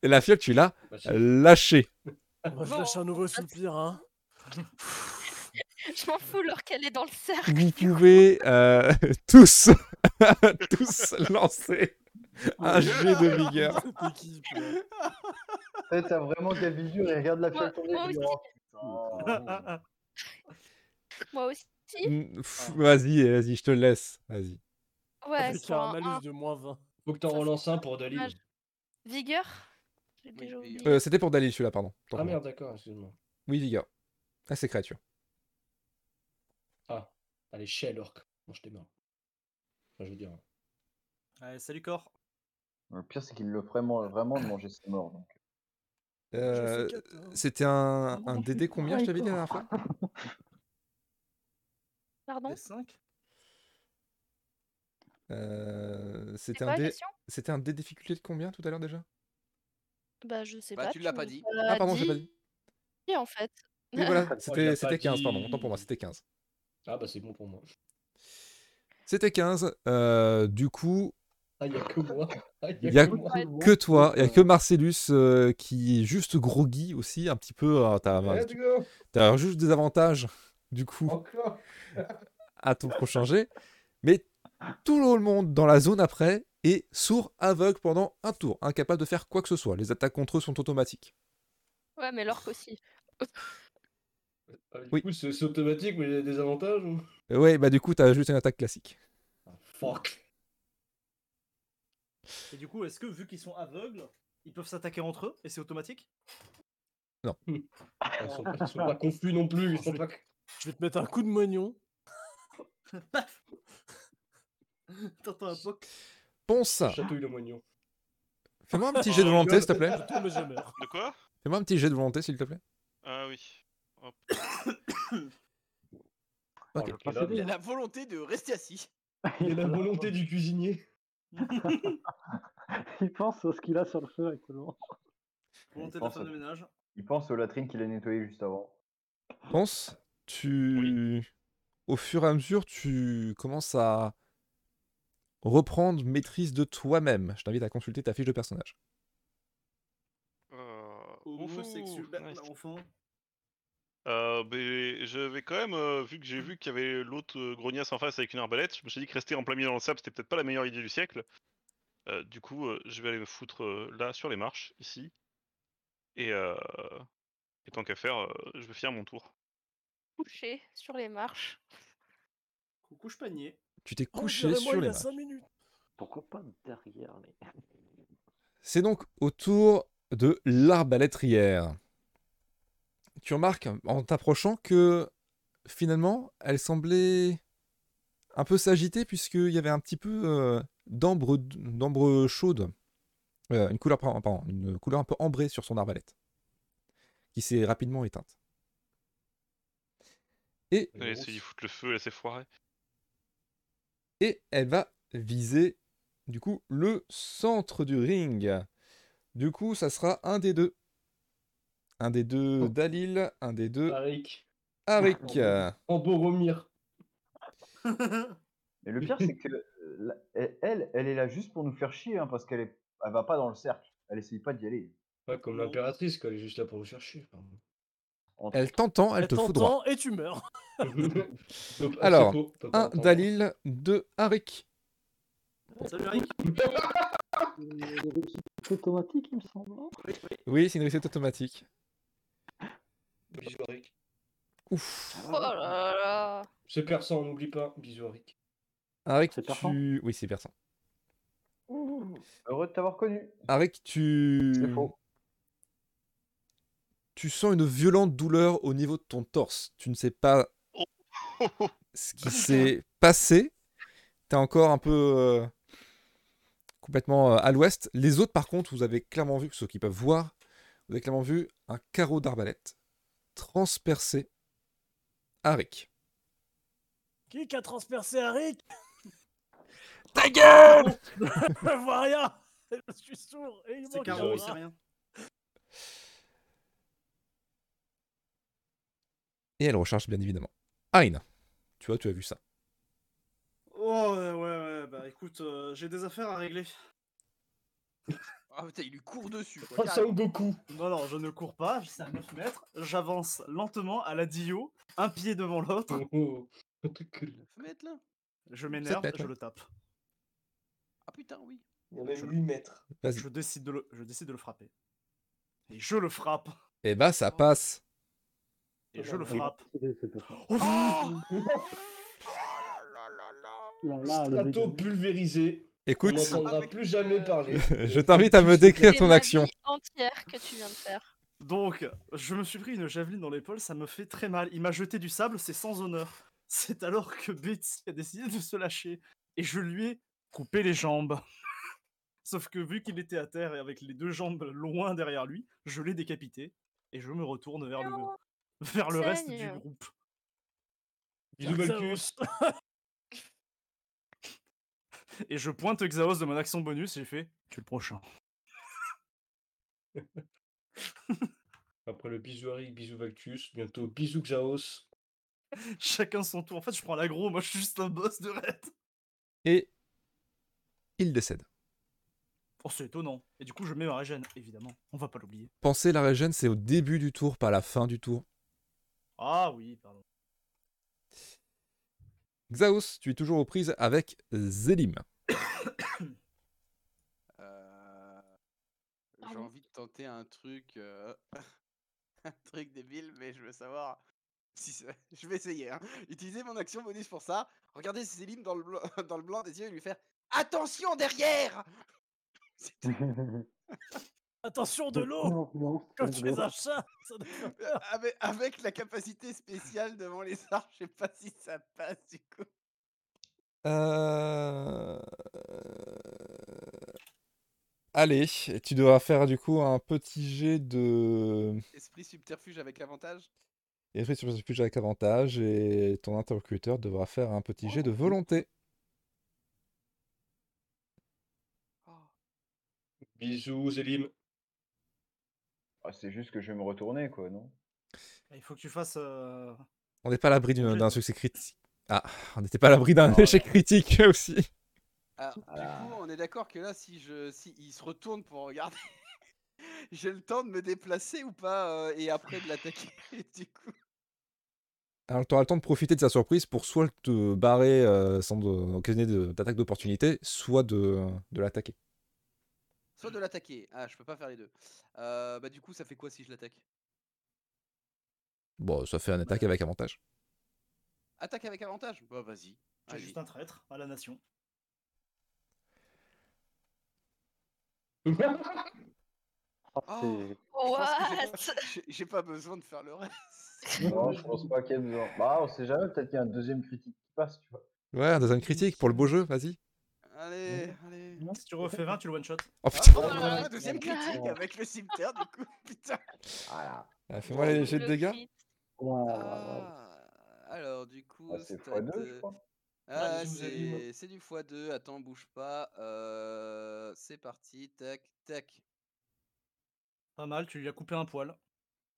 S2: et la fiole, tu l'as
S6: Bah,
S2: lâchée.
S7: Moi, je lâche un nouveau soupir, hein.
S3: Je m'en fous, alors qu'elle est dans le cercle.
S2: Vous pouvez euh, tous, tous lancer un jet de vigueur.
S10: Eh, T'as vraiment quelle vision et regarde la
S3: Moi-
S10: fiole tomber.
S3: moi aussi.
S10: oh, putain.
S3: Moi aussi.
S2: Mm, Vas-y, vas-y, je te laisse. Vas-y.
S3: Ouais, sur
S7: un
S3: un,
S7: malus
S3: un
S7: de moins 20.
S6: Faut que t'en relances un pour Dalil.
S3: dommage. vigueur? J'ai
S8: Oui,
S3: déjà
S8: vigueur.
S3: oublié.
S2: Euh, C'était pour Dalil, celui-là, pardon. Tant
S6: Ah merde, d'accord, excuse-moi.
S2: Oui, vigueur. Ah, c'est créature.
S6: Ah. Allez, chez l'orque. Mange tes morts. Enfin, je veux dire.
S5: Allez, salut corps.
S10: Le pire, c'est qu'il le ferait mo- vraiment de manger ses morts. Donc.
S2: Euh,
S7: Je hein.
S2: C'était un, DD combien, je t'avais dit la dernière fois
S3: Pardon
S5: 5
S2: Euh,
S3: C'est
S2: C'était un, dé... un dé difficulté de combien tout à l'heure déjà?
S3: Bah, je sais
S8: Bah,
S3: pas.
S8: tu l'as pas dit.
S2: Ah, pardon, j'ai pas dit.
S3: dit, en fait.
S2: Oui, voilà,
S6: il a
S2: c'était
S6: pas
S2: c'était 15, pardon, autant pour moi, c'était 15.
S6: Ah bah c'est bon pour moi.
S2: C'était 15, euh, du coup,
S6: Ah, il y a que moi. Ah,
S2: Il y a
S6: que moi.
S2: que toi, il y a que Marcellus euh, qui est juste groggy aussi, un petit peu. euh, T'as
S6: Let's go.
S2: t'as juste des avantages, du coup,
S6: Encore.
S2: à ton prochain jet. Mais tout le monde dans la zone après est sourd, aveugle pendant un tour, incapable de faire quoi que ce soit. Les attaques contre eux sont automatiques.
S3: Ouais, mais l'orque aussi.
S6: Ah, du
S2: Oui.
S6: coup, c'est automatique, mais il y a des avantages ou?
S2: Euh, Ouais, bah du coup, t'as juste une attaque classique.
S6: Ah, Fuck.
S5: Et du coup, est-ce que vu qu'ils sont aveugles, ils peuvent s'attaquer entre eux et c'est automatique?
S6: Ah, Ils sont, ils sont pas confus non plus. Ils sont pas...
S7: Je vais te mettre un coup de moignon.
S5: Paf T'entends un poc?
S2: Ponce,
S6: Chatouille le moignon.
S2: fais-moi un petit jet de volonté, s'il te plaît.
S9: De quoi?
S2: Fais-moi un petit jet de volonté, s'il te plaît.
S9: Ah oui. Hop.
S2: Ok.
S6: homme.
S8: Il a la volonté de rester assis.
S6: Il y a la volonté du cuisinier.
S4: Il pense à ce qu'il a sur le feu actuellement.
S5: Volonté de
S10: pense
S5: la femme
S10: à-
S5: de ménage.
S10: Il pense aux latrines qu'il a nettoyées juste avant.
S2: Ponce, tu. Au fur et à mesure, tu commences à reprendre maîtrise de toi-même. Je t'invite à consulter ta fiche de personnage.
S9: Euh,
S5: Homosexuel. bah, Enfant.
S9: Euh, ben, je vais quand même, euh, vu que j'ai vu qu'il y avait l'autre euh, grognasse en face avec une arbalète, je me suis dit que rester en plein milieu dans le sable, c'était peut-être pas la meilleure idée du siècle. Euh, du coup, euh, je vais aller me foutre euh, là, sur les marches, ici. Et, euh, et tant qu'à faire, euh, je vais finir mon tour.
S3: Couché sur les marches.
S5: Coucou, je panier.
S2: Tu t'es
S7: Oh,
S2: couché sur les
S7: y a
S2: marches.
S7: 5 minutes.
S4: Pourquoi pas derrière les.
S2: C'est donc au tour de l'arbalétrière. Tu remarques en t'approchant que finalement, elle semblait un peu s'agiter puisqu'il y avait un petit peu euh, d'ambre d'ambre chaude, Euh, une couleur pardon, une couleur un peu ambrée sur son arbalète, qui s'est rapidement éteinte. Et
S9: de foutre le feu, laisser foirer.
S2: Et elle va viser du coup le centre du ring. Du coup, ça sera un des deux. Un des deux Dalil, un des deux
S6: Arik.
S2: Arik.
S6: En Boromir.
S10: Mais le pire, c'est que euh, la- elle- elle, est là juste pour nous faire chier, hein, parce qu'elle est... elle va pas dans le cercle. Elle essaye pas d'y aller.
S6: Ouais, comme l'impératrice, quoi. Elle est juste là pour nous chercher. pardon.
S10: Entre
S2: Elle t'entend, elle
S7: Elle
S2: te fout droit.
S7: t'entend et tu meurs.
S6: Donc, ah,
S2: Alors, Un. Dalil, deux Arik.
S5: Salut.
S4: C'est automatique, il me semble.
S2: Oui, c'est une réussite automatique.
S6: Bisous, Arik.
S2: Ouf.
S3: Oh là là.
S6: C'est perçant, n'oublie pas. Bisous, Arik.
S2: Arik,
S4: C'est perçant?
S2: tu... Oui, c'est perçant.
S10: Heureux de t'avoir connu.
S2: Arik, tu...
S10: C'est faux.
S2: Tu sens une violente douleur au niveau de ton torse. Tu ne sais pas ce qui s'est passé. T'es encore un peu euh, complètement euh, à l'ouest. Les autres, par contre, vous avez clairement vu, ceux qui peuvent voir, vous avez clairement vu un carreau d'arbalète transpercé Arik.
S7: Qui qui a transpercé Arik
S2: Ta gueule
S7: Je vois rien. Je suis sourd. Et il
S5: C'est
S7: manque
S5: Caro,
S7: un
S5: il sait
S7: bras.
S5: rien.
S2: Et elle recharge bien évidemment. Aïn, tu vois, tu as vu ça.
S5: Oh ouais, ouais, ouais, bah écoute, euh, j'ai des affaires à régler.
S8: Ah putain, il lui court dessus. quoi,
S6: Oh,
S8: carrément.
S6: Son Goku.
S5: Non, non, je ne cours pas, c'est à 9 mètres. J'avance lentement à la Dio, un pied devant l'autre.
S6: Oh, oh. Cool.
S8: Mettre là?
S5: Je m'énerve,
S2: mètres,
S5: je
S2: ouais.
S5: le tape.
S8: Ah putain, oui.
S6: Il y en a 8 mètres.
S2: Vas-y.
S5: Je décide, de le... je décide de le frapper. Et je le frappe.
S2: Et bah, ça passe.
S5: Et je le frappe.
S4: Ça.
S5: Oh,
S4: Là, là, le
S6: Strato
S4: mec-
S6: pulvérisé. On
S2: Écoute,
S6: n'entendra
S8: Avec,
S6: plus jamais parler.
S2: je t'invite à me décrire ton action.
S3: entière que tu viens de faire.
S5: Donc, je me suis pris une javeline dans l'épaule, ça me fait très mal. Il m'a jeté du sable, c'est sans honneur. C'est alors que Betty a décidé de se lâcher et je lui ai coupé les jambes. Sauf que vu qu'il était à terre et avec les deux jambes loin derrière lui, je l'ai décapité et je me retourne vers le,
S3: Non,
S5: vers le reste du
S3: saigne.
S5: groupe.
S6: Bisous.
S5: Et je pointe Xaos de mon action bonus et j'ai fait Tu es le prochain.
S6: Après le bisou Harry, bisou Valkus, bientôt bisou Xaos.
S5: Chacun son tour. En fait, je prends l'aggro, moi je suis juste un boss de raid.
S2: Et il décède.
S5: Oh, c'est étonnant. Et du coup, je mets ma régène, évidemment. On va pas l'oublier.
S2: Pensez, la régène, c'est au début du tour, pas à la fin du tour.
S5: Ah oui, pardon.
S2: Xaos, tu es toujours aux prises avec Zélim.
S8: Euh, J'ai envie de tenter un truc, euh, un truc débile, mais je veux savoir si ça- je vais essayer. Hein. Utiliser mon action bonus pour ça. Regardez Céline dans le blanc, dans le blanc des yeux et lui faire attention derrière.
S7: Attention de l'eau un chat peur.
S8: avec, avec la capacité spéciale devant les arts, je sais pas si ça passe du coup.
S2: Euh... Allez, tu dois faire du coup un petit jet de...
S8: Esprit subterfuge avec l'avantage.
S2: Esprit subterfuge avec avantage et ton interlocuteur devra faire un petit jet de volonté.
S8: Oh.
S6: Bisous Zélim.
S10: Ah, c'est juste que je vais me retourner, quoi, non?
S5: Il faut que tu fasses. euh,
S2: On n'est pas à l'abri d'une- d'un succès critique. Ah, on n'était pas à l'abri d'un
S10: Ah
S2: échec critique aussi.
S10: Voilà.
S8: du coup, on est d'accord que là, si je, si il se retourne pour regarder, j'ai le temps de me déplacer ou pas, euh, et après de l'attaquer. du coup,
S2: Alors tu auras le temps de profiter de sa surprise pour soit te barrer euh, sans de- occasionner de- d'attaque d'opportunité, soit de, de l'attaquer.
S8: Soit de l'attaquer. Ah, je peux pas faire les deux. Euh, bah du coup, ça fait quoi si je l'attaque?
S2: Bon, ça fait un attaque avec avantage.
S8: Attaque avec avantage? Bah vas-y.
S5: J'ai juste un traître à la nation.
S4: Ah,
S8: Oh. pas- J'ai pas besoin de faire le reste.
S10: Non, je pense pas qu'il y ait besoin. Bah, on sait jamais, peut-être qu'il y a un deuxième critique qui passe, tu vois.
S2: Ouais, un deuxième critique pour le beau jeu, vas-y.
S8: Allez, allez.
S5: Si tu refais 20, tu le one shot.
S2: Oh
S8: Ah,
S2: putain,
S8: oh,
S3: Oh là là,
S8: deuxième critique avec le cimetière, du coup. Putain.
S10: Voilà.
S2: Ah, fais-moi les jets de dégâts.
S8: Ah, alors, du coup,
S10: Bah, c'est
S8: stat,
S10: x2, je
S8: euh,
S10: crois.
S8: Ah, c'est du x2. Attends, bouge pas. Euh, c'est parti. Tac, tac.
S5: Pas mal, tu lui as coupé un poil.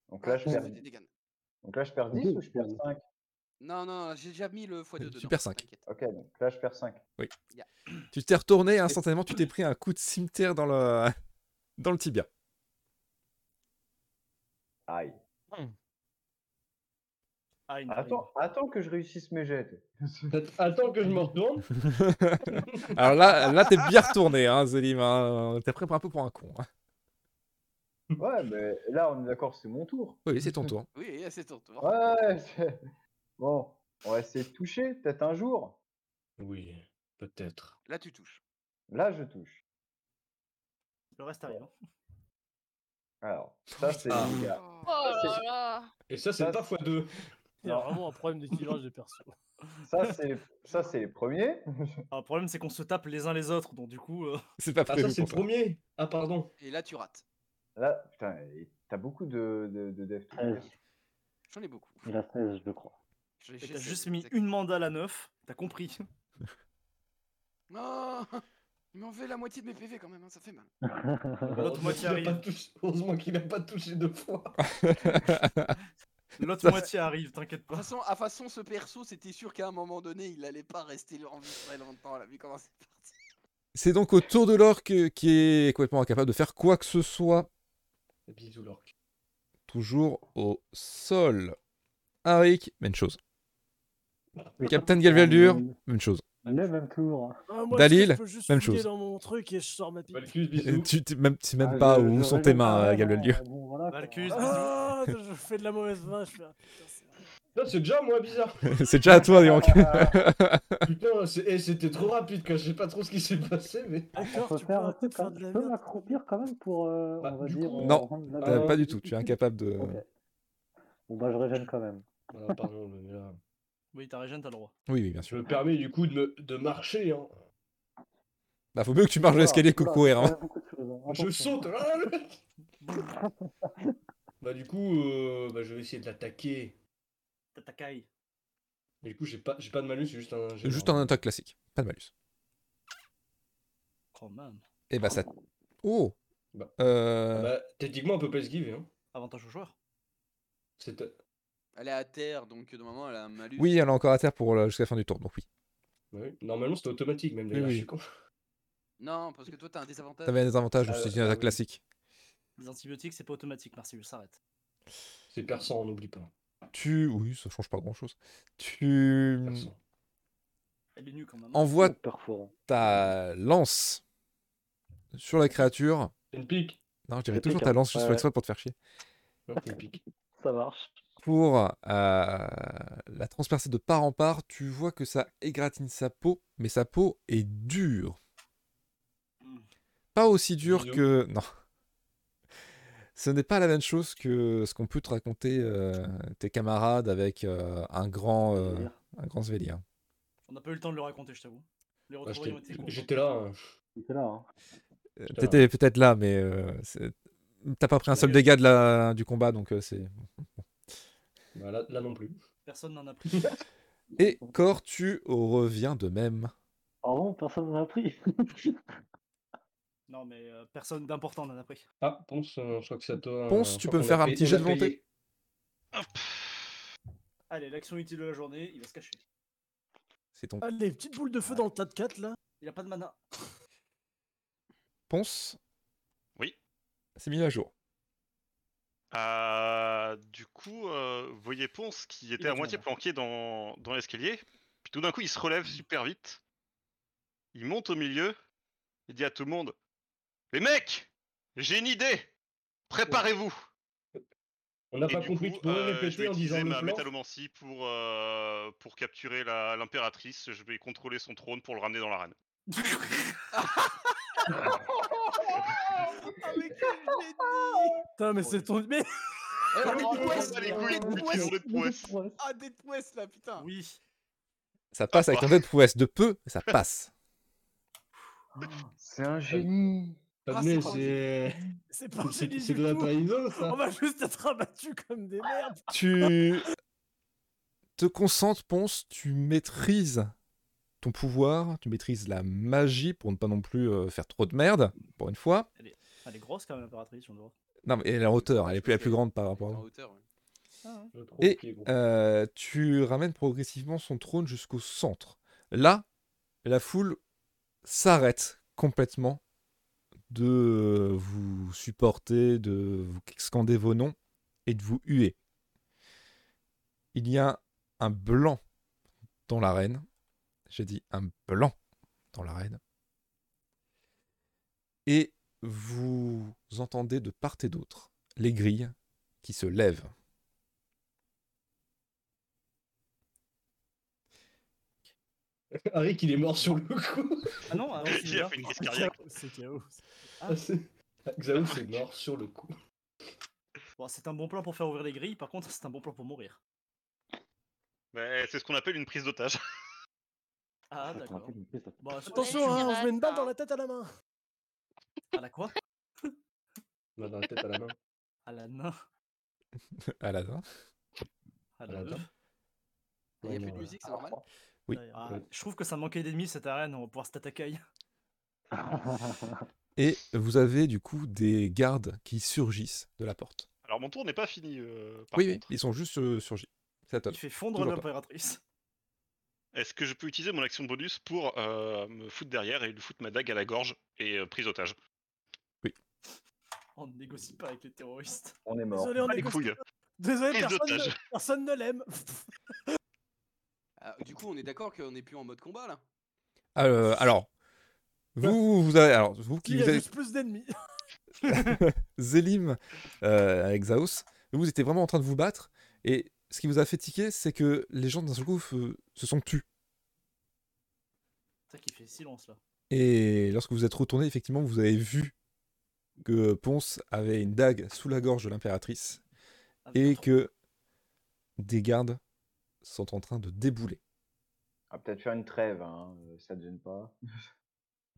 S10: Donc là, je
S8: Ah,
S10: perds, donc là, je perds
S4: Ok,
S10: 10 ou je perds
S4: je
S10: 5
S8: Non, non, j'ai déjà mis le x2 dedans.
S2: Super cinq.
S8: t'inquiète.
S10: Ok, donc là, je perds 5.
S2: Tu t'es retourné instantanément, tu t'es pris un coup de cimetière dans le, dans le tibia.
S10: Aïe.
S5: Ah, n'arrive.
S10: Attends, attends que je réussisse mes jets.
S6: Attends que je me retourne.
S2: Alors là, là t'es bien retourné, hein, Zélim. Hein. T'es prêt pour un peu pour un con. hein.
S10: ouais, mais là, on est d'accord, c'est mon tour.
S2: Oui, c'est ton tour.
S8: Oui, c'est ton tour.
S10: Ouais, bon, on va essayer de toucher, peut-être un jour.
S6: Oui, peut-être.
S8: Là, tu touches.
S10: Là, je touche.
S5: Le reste arrive. hein.
S10: Alors, ça, c'est
S6: Ah.
S10: les gars.
S3: Oh là là
S6: Et ça, c'est
S10: Ça,
S6: pas x2.
S7: Il y a vraiment un problème d'équilibrage des persos.
S10: Ça, c'est ça, c'est les premiers.
S5: Ah, le problème, c'est qu'on se tape les uns les autres, donc du coup. euh,
S2: C'est pas
S6: Ah,
S2: prévu
S6: ça, c'est le
S2: pour ça.
S6: premier. Ah, pardon.
S8: Et là, tu rates.
S10: Là, putain, et t'as beaucoup de, de, de dev to
S4: 16.
S8: J'en ai beaucoup.
S4: Il a 16, je crois.
S8: J'ai-
S5: et
S8: j'ai
S5: T'as juste mis une mandale à neuf, t'as compris.
S8: Non Il m'a enlevé la moitié de mes PV quand même, hein, ça fait mal.
S5: L'autre moitié arrive.
S6: Heureusement qu'il a pas touché deux fois.
S5: L'autre moitié arrive, t'inquiète
S8: De
S5: pas.
S8: toute façon, à façon, ce perso, c'était sûr qu'à un moment donné, il allait pas rester en vie très longtemps. Là, vu comment c'est parti.
S2: C'est donc au tour de l'orque qui est complètement incapable de faire quoi que ce soit.
S6: Bisous, l'orque.
S2: Toujours au sol. Arik, même chose. Captain Galvaldur,
S4: Euh,
S2: même chose.
S4: Le même tour.
S7: Ah, moi,
S2: Dalil,
S7: je peux juste
S2: même chose.
S7: dans mon truc et je sors ma pipe.
S6: Valkus, bisous.
S2: Tu tu- même, tu sais même
S4: Ah,
S2: pas
S4: je-
S2: où
S4: je
S2: sont tes mains, euh,
S4: vraiment,
S2: Galvaldur.
S4: bon, voilà, quoi.
S5: Valkus,
S7: Ah, je fais de la mauvaise vin, je fais. putain, c'est-
S6: déjà moi bizarre.
S2: C'est déjà à toi, dis donc.
S6: Putain, eh, c'était trop rapide. Je sais pas trop ce qui s'est passé, mais.
S7: D'accord,
S4: faire un truc
S7: faire de la
S4: peux m'accroupir quand même pour, euh,
S6: Bah,
S4: on va
S6: du
S4: dire,
S6: coup-
S4: euh,
S2: Non, Euh, pas du tout, tu es incapable de.
S4: Bon bah je régène quand même.
S6: Ah, pardon, mais là.
S5: Oui, t'as régène, t'as le droit.
S2: Oui, oui, bien
S6: Je
S2: sûr.
S6: me permets du coup de, me, de marcher. Hein.
S2: Bah, faut mieux que tu marches l'escalier que
S4: oula,
S2: courir. hein.
S4: hein.
S6: Je saute. ah, bah du coup, euh, bah, je vais essayer de l'attaquer.
S5: T'as ta caille.
S6: Mais du coup, j'ai pas, j'ai pas de malus, c'est juste un.
S2: Juste un attaque classique, pas de malus.
S5: Quand même.
S2: Et bah ça. Oh
S6: Bah.
S2: Euh,
S6: Bah, techniquement, on peut pas esquiver. Hein.
S5: Avantage au joueur.
S6: C'est-
S8: Elle est à terre, donc normalement elle a un malus.
S2: Oui, elle est encore à terre pour la- jusqu'à la fin du tour, donc oui.
S6: ouais, Normalement, c'était automatique, même d'ailleurs.
S2: oui.
S6: je suis con.
S8: Non, parce que toi t'as un désavantage.
S2: T'avais un désavantage,
S6: Ah,
S2: donc c'est une
S6: ah
S2: attaque
S6: oui.
S2: classique.
S5: Les antibiotiques, c'est pas automatique, Marcellus, s'arrête.
S6: C'est perçant, on n'oublie pas.
S2: Tu. Oui, ça change pas grand chose. Tu.
S5: Elle est nue quand même.
S2: Envoie
S4: Perforant.
S2: ta lance sur la créature.
S6: C'est une pique.
S2: Non, je dirais toujours
S4: pique,
S2: ta
S4: hein.
S2: lance juste
S4: Ouais.
S2: exprès pour te faire chier.
S6: C'est une pique.
S4: Ça marche.
S2: Pour euh, la transpercer de part en part, tu vois que ça égratigne sa peau, mais sa peau est dure. Pas aussi dure que. Non. Ce n'est pas la même chose que ce qu'on peut te raconter euh, tes camarades avec euh, un grand, euh, un grand Svelir.
S5: On n'a pas eu le temps de le raconter, je t'avoue.
S6: Bah, j'étais-
S5: courtes.
S6: J'étais là. hein.
S4: Là. Hein.
S2: T'étais peut-être là, mais euh, t'as pas pris un seul dégât de la... du combat, donc euh, c'est.
S6: Bah, là, là non plus.
S5: Personne n'en a pris.
S2: Et Cor, tu reviens de même.
S4: Ah bon, personne n'en a pris.
S5: non, mais euh, personne d'important n'en a pris.
S6: Ah, Ponce, euh, je crois que c'est à toi.
S2: Ponce,
S6: euh,
S2: tu
S6: je
S2: peux me faire
S6: a
S2: un petit jet
S6: a
S2: de volonté.
S9: Hop.
S5: Allez, l'action utile de la journée, il va se cacher.
S2: C'est ton
S7: Allez, petite boule de feu dans le tas de 4 là.
S5: Il a pas de mana.
S2: Ponce.
S9: Oui.
S2: C'est mis à jour.
S9: Euh, du coup, euh, vous voyez Ponce qui était à moitié planqué dans, dans l'escalier. Puis tout d'un coup, il se relève super vite. Il monte au milieu. Il dit à tout le monde Les mecs J'ai une idée Préparez-vous
S6: On n'a pas
S9: du
S6: compris,
S9: coup,
S6: tu pourrais
S9: euh, je vais
S6: en disant
S9: utiliser
S6: le
S9: ma
S6: plan
S9: métallomancie pour, euh, pour capturer la- l'impératrice. Je vais contrôler son trône pour le ramener dans l'arène.
S7: Putain, mais c'est ton. Mais.
S8: Ah, Dead West là, putain.
S5: Oui.
S2: Ça passe avec ton dead prouesse de peu, ça passe.
S10: C'est un génie.
S8: Ah, c'est pas
S6: c'est.
S7: pas
S6: de la trahison, ça
S7: On va juste être abattus comme des merdes.
S2: Tu te concentres, Ponce, tu maîtrises ton pouvoir, tu maîtrises la magie pour ne pas non plus euh, faire trop de merde, pour une fois.
S5: Elle est grosse quand même, l'impératrice, on le voit.
S2: Non, mais elle est en hauteur, elle est plus la plus grande par
S8: En
S2: rapport à vous.
S8: hauteur,
S6: trouve
S2: Et euh, tu ramènes progressivement son trône jusqu'au centre. Là, la foule s'arrête complètement de vous supporter, de vous scander vos noms et de vous huer. Il y a un blanc dans l'arène. J'ai dit un blanc dans l'arène. Et vous entendez de part et d'autre les grilles qui se lèvent.
S6: Arik, il est mort sur le coup.
S5: Ah non, avant
S9: Qui a fait une crise
S7: C'est
S9: cardiaque
S7: chaos, C'est chaos.
S6: Ah, c'est- Xaou, c'est mort sur le coup.
S5: Bon, c'est un bon plan pour faire ouvrir les grilles, par contre, c'est un bon plan pour mourir.
S9: Mais c'est ce qu'on appelle une prise d'otage.
S5: Ah, d'accord.
S7: Attention,
S3: tu
S7: hein, on se met une balle dans la tête à la main.
S5: À la quoi?
S6: On a dans la tête à la main.
S5: À la nain. À
S6: À
S5: la
S6: la
S5: œuf.
S6: dent.
S8: Il n'y a plus
S6: non,
S8: de musique, c'est normal?
S2: Oui.
S5: Ah,
S6: Ouais.
S5: Je trouve que ça manquait d'ennemis cette arène, on va pouvoir se t'attaquer.
S2: Et vous avez du coup des gardes qui surgissent de la porte.
S9: Alors mon tour n'est pas fini. euh, par
S2: oui, oui, ils sont juste euh, surgis. C'est à toi.
S5: Il fait fondre l'impératrice.
S9: Est-ce que je peux utiliser mon action bonus pour euh, me foutre derrière et lui foutre ma dague à la gorge et euh, prise otage
S5: On ne négocie pas avec les terroristes.
S10: On est mort.
S7: Désolé, on négocie pas. Désolé, personne ne,
S9: d'otage.
S7: personne ne l'aime.
S8: Ah, du coup, on est d'accord qu'on n'est plus en mode combat là?
S2: Euh, alors, vous, vous avez, alors, vous qui
S7: Il y
S2: vous
S7: a
S2: avez
S7: juste plus d'ennemis.
S2: Zélim euh, avec Zaos, vous étiez vraiment en train de vous battre. Et ce qui vous a fait tiquer, c'est que les gens d'un seul coup se sont tus.
S5: C'est ça qui fait silence là.
S2: Et lorsque vous êtes retourné, effectivement, vous avez vu que Ponce avait une dague sous la gorge de l'impératrice
S5: Avec
S2: et que des gardes sont en train de débouler.
S10: On va peut-être faire une trêve, hein, euh, ça te gêne pas.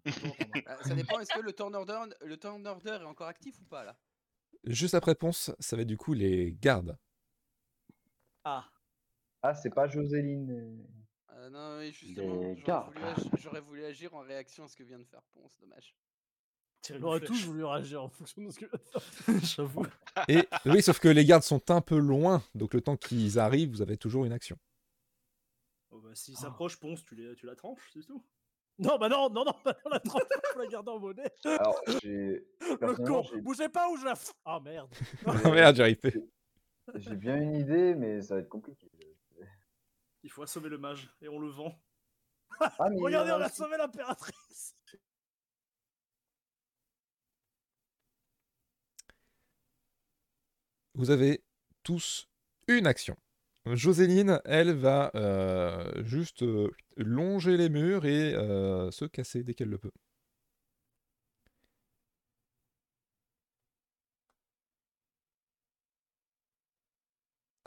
S8: Ah, Ça dépend, est-ce que le turn order, le turn order est encore actif ou pas là?
S2: Juste après Ponce, ça va être du coup les gardes.
S5: Ah,
S10: Ah, c'est pas Joséline. euh,
S8: Ah Non, oui, justement, j'aurais voulu agir en réaction à ce que vient de faire Ponce, dommage.
S7: On aurait tous voulu réagir en fonction de ce que.
S5: J'avoue.
S2: Et oui, sauf que les gardes sont un peu loin, donc le temps qu'ils arrivent, vous avez toujours une action.
S5: Oh, bah, S'il s'approche, Ponce, tu, les, tu la tranches, c'est tout.
S7: Non, bah non, non, non, bah non, la trente, faut la garder en monnaie.
S10: Alors, j'ai.
S7: Le con,
S10: j'ai-
S7: bougez pas ou je la. f- Ah merde.
S2: Oh merde, j'arrive pas.
S10: J'ai bien une idée, mais ça va être compliqué.
S5: Il faut assommer le mage et on le vend.
S10: Ah,
S7: Regardez, on a
S10: aussi.
S7: sauvé l'impératrice.
S2: Vous avez tous une action. Joséline, elle va euh, juste euh, longer les murs et euh, se casser dès qu'elle le peut.